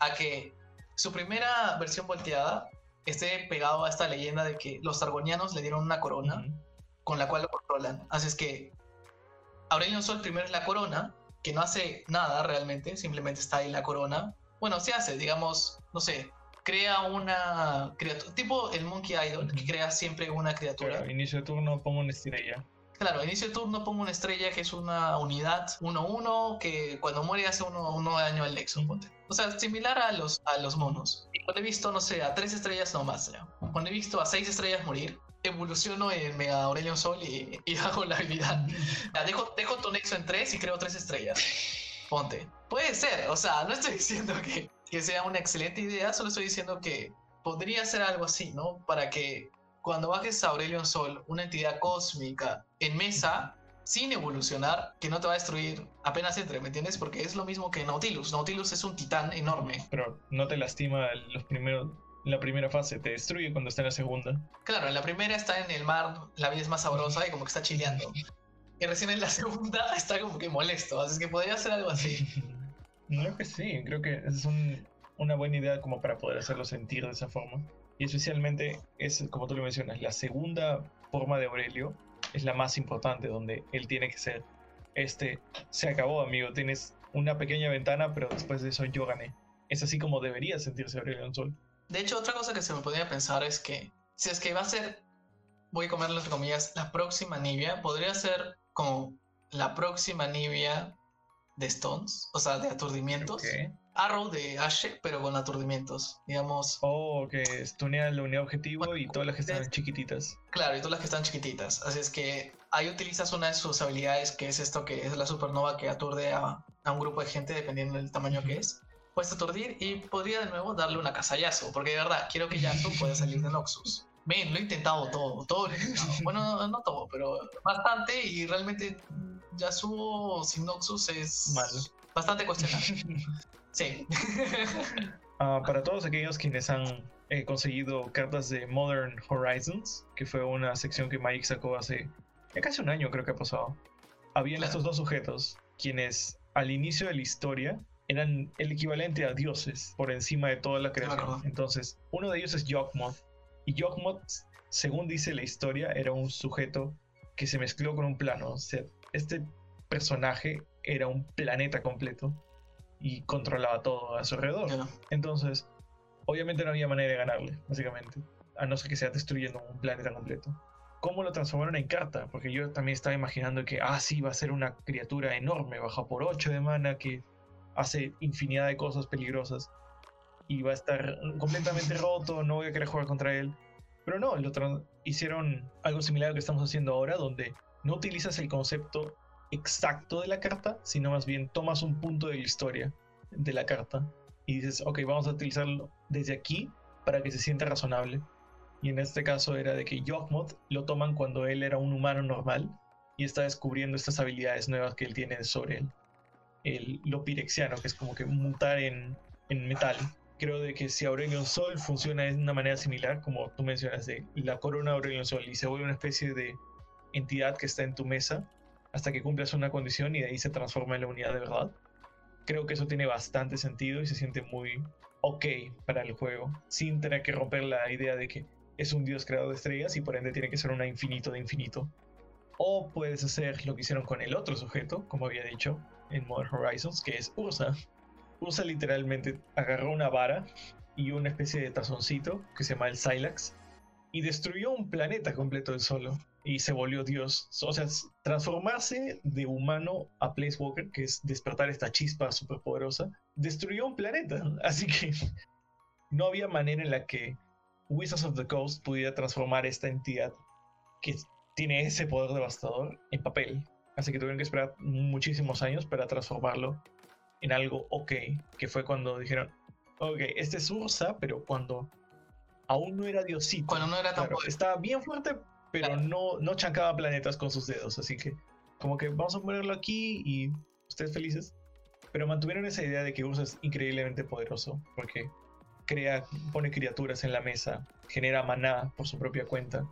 A que su primera versión volteada esté pegado a esta leyenda de que los argonianos le dieron una corona uh -huh. con la cual lo controlan. Así es que Aurelion Sol primero es la corona, que no hace nada realmente, simplemente está ahí la corona. Bueno, se hace, digamos, no sé, crea una criatura, tipo el Monkey Idol, que crea siempre una criatura. Claro, inicio de turno pongo una estrella. Claro, inicio de turno pongo una estrella que es una unidad 1-1 que cuando muere hace uno, uno daño al Nexo. Ponte. O sea, similar a los, a los monos. Cuando he visto, no sé, a tres estrellas nomás. ¿ya? Cuando he visto a seis estrellas morir, evoluciono en Mega Aurelion Sol y, y hago la habilidad. Ya, dejo, dejo tu Nexo en 3 y creo tres estrellas. Ponte. Puede ser, o sea, no estoy diciendo que, que sea una excelente idea, solo estoy diciendo que podría ser algo así, ¿no? Para que cuando bajes a Aurelion Sol, una entidad cósmica en mesa, sin evolucionar, que no te va a destruir apenas entre, ¿me entiendes? Porque es lo mismo que Nautilus. Nautilus es un titán enorme. Pero no te lastima los primeros, la primera fase, te destruye cuando está en la segunda. Claro, en la primera está en el mar, la vida es más sabrosa y como que está chileando. Y recién en la segunda está como que molesto, así que podría ser algo así. Creo que sí, creo que es un, una buena idea como para poder hacerlo sentir de esa forma. Y especialmente es, como tú lo mencionas, la segunda forma de Aurelio es la más importante, donde él tiene que ser, este, se acabó amigo, tienes una pequeña ventana, pero después de eso yo gané. Es así como debería sentirse Aurelio en Sol. De hecho, otra cosa que se me podría pensar es que, si es que va a ser, voy a comerlo entre comillas, la próxima Nibia, podría ser como la próxima Nibia de Stones, o sea, de aturdimientos. Okay. Arrow de Ashe, pero con aturdimientos, digamos. Oh, que estunea la unidad objetivo bueno, y todas las que están chiquititas. Claro, y todas las que están chiquititas. Así es que ahí utilizas una de sus habilidades, que es esto que es la supernova que aturde a, a un grupo de gente, dependiendo del tamaño que es. Puedes aturdir y podría de nuevo darle una casallazo, porque de verdad, quiero que Yasuo pueda salir de Noxus. Ven, lo he intentado todo, todo lo he intentado. Bueno, no, no todo, pero bastante y realmente Yasuo sin Noxus es Malo. bastante cuestionable. Sí. uh, para todos aquellos quienes han eh, conseguido cartas de Modern Horizons, que fue una sección que Mike sacó hace ya casi un año, creo que ha pasado. Habían claro. estos dos sujetos, quienes al inicio de la historia eran el equivalente a dioses por encima de toda la creación. Claro. Entonces, uno de ellos es Yawgmoth. Y Yawgmoth, según dice la historia, era un sujeto que se mezcló con un plano. O sea, este personaje era un planeta completo y controlaba todo a su alrededor. Entonces, obviamente no había manera de ganarle, básicamente, a no ser que sea destruyendo un planeta completo. ¿Cómo lo transformaron en carta? Porque yo también estaba imaginando que, ah, sí, va a ser una criatura enorme, baja por 8 de mana, que hace infinidad de cosas peligrosas y va a estar completamente roto, no voy a querer jugar contra él. Pero no, lo hicieron algo similar a lo que estamos haciendo ahora, donde no utilizas el concepto exacto de la carta, sino más bien tomas un punto de la historia de la carta y dices, ok, vamos a utilizarlo desde aquí para que se sienta razonable. Y en este caso era de que Yawgmoth lo toman cuando él era un humano normal y está descubriendo estas habilidades nuevas que él tiene sobre él. El, lo pirexiano, que es como que mutar en, en metal. Creo de que si Aurelion Sol funciona de una manera similar, como tú mencionas, de la corona Aurelion Sol y se vuelve una especie de entidad que está en tu mesa, hasta que cumplas una condición y de ahí se transforma en la unidad de verdad. Creo que eso tiene bastante sentido y se siente muy ok para el juego, sin tener que romper la idea de que es un dios creador de estrellas y por ende tiene que ser una infinito de infinito. O puedes hacer lo que hicieron con el otro sujeto, como había dicho en Modern Horizons, que es Ursa. Ursa literalmente agarró una vara y una especie de tazoncito que se llama el Silax y destruyó un planeta completo él solo y se volvió Dios. O sea, transformarse de humano a Placewalker, que es despertar esta chispa superpoderosa, destruyó un planeta. Así que no había manera en la que Wizards of the Coast pudiera transformar esta entidad que tiene ese poder devastador en papel. Así que tuvieron que esperar muchísimos años para transformarlo en algo ok, que fue cuando dijeron, ok, este es Ursa, pero cuando aún no era Diosito. Cuando no era tan Estaba bien fuerte, pero no, no chancaba planetas con sus dedos. Así que, como que vamos a ponerlo aquí y ustedes felices. Pero mantuvieron esa idea de que Ursa es increíblemente poderoso, porque crea, pone criaturas en la mesa, genera maná por su propia cuenta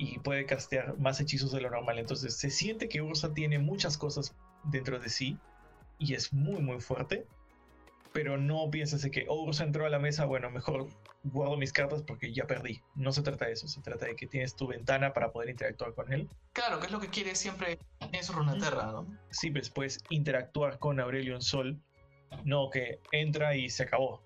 y puede castear más hechizos de lo normal. Entonces se siente que Ursa tiene muchas cosas dentro de sí y es muy muy fuerte, pero no piensas de que oh, Ursa entró a la mesa, bueno, mejor guardo mis cartas porque ya perdí. No se trata de eso, se trata de que tienes tu ventana para poder interactuar con él. Claro, que es lo que quiere siempre en su Runeterra, ¿no? Sí, pues puedes interactuar con Aurelion Sol, no que entra y se acabó.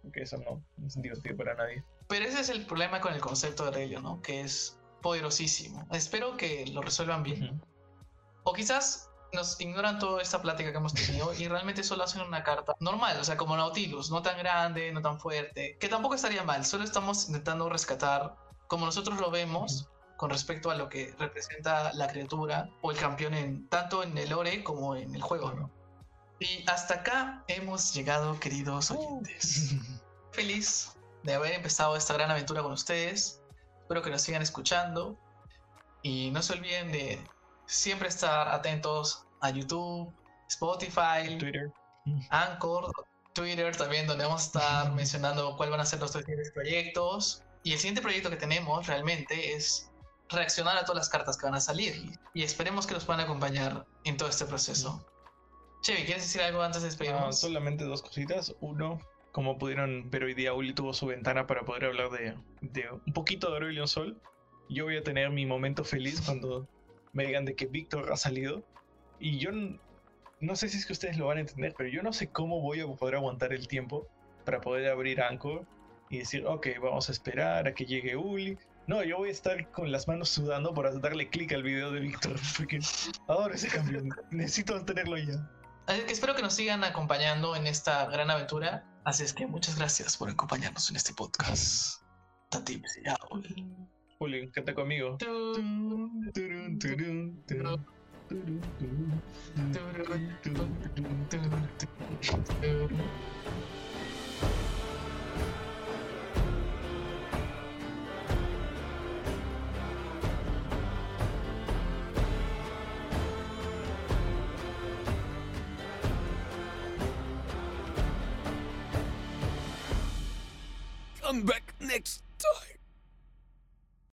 Porque eso no, es divertido para nadie. Pero ese es el problema con el concepto de Aurelion, ¿no? Que es poderosísimo. Espero que lo resuelvan bien. O quizás nos ignoran toda esta plática que hemos tenido y realmente solo hacen una carta normal, o sea, como Nautilus, no tan grande, no tan fuerte, que tampoco estaría mal, solo estamos intentando rescatar como nosotros lo vemos con respecto a lo que representa la criatura o el campeón en tanto en el lore como en el juego, ¿no? Y hasta acá hemos llegado, queridos uh. oyentes. Feliz de haber empezado esta gran aventura con ustedes. Espero que nos sigan escuchando y no se olviden de siempre estar atentos a YouTube, Spotify, Twitter, Anchor, Twitter también, donde vamos a estar mencionando cuáles van a ser los siguientes proyectos. Y el siguiente proyecto que tenemos realmente es reaccionar a todas las cartas que van a salir. Y esperemos que nos puedan acompañar en todo este proceso. Chevy, ¿quieres decir algo antes de despedirnos? solamente dos cositas. Uno, como pudieron ver hoy día, Uli tuvo su ventana para poder hablar de, de un poquito de Aurelion Sol. Yo voy a tener mi momento feliz cuando me digan de que Víctor ha salido. Y yo no sé si es que ustedes lo van a entender, pero yo no sé cómo voy a poder aguantar el tiempo para poder abrir Anchor y decir, ok, vamos a esperar a que llegue Uli. No, yo voy a estar con las manos sudando para darle clic al video de Víctor, porque ahora ese cambio, necesito tenerlo ya. Así que espero que nos sigan acompañando en esta gran aventura. Así es que muchas gracias por acompañarnos en este podcast. Tatips y Julio, canta conmigo. Come back next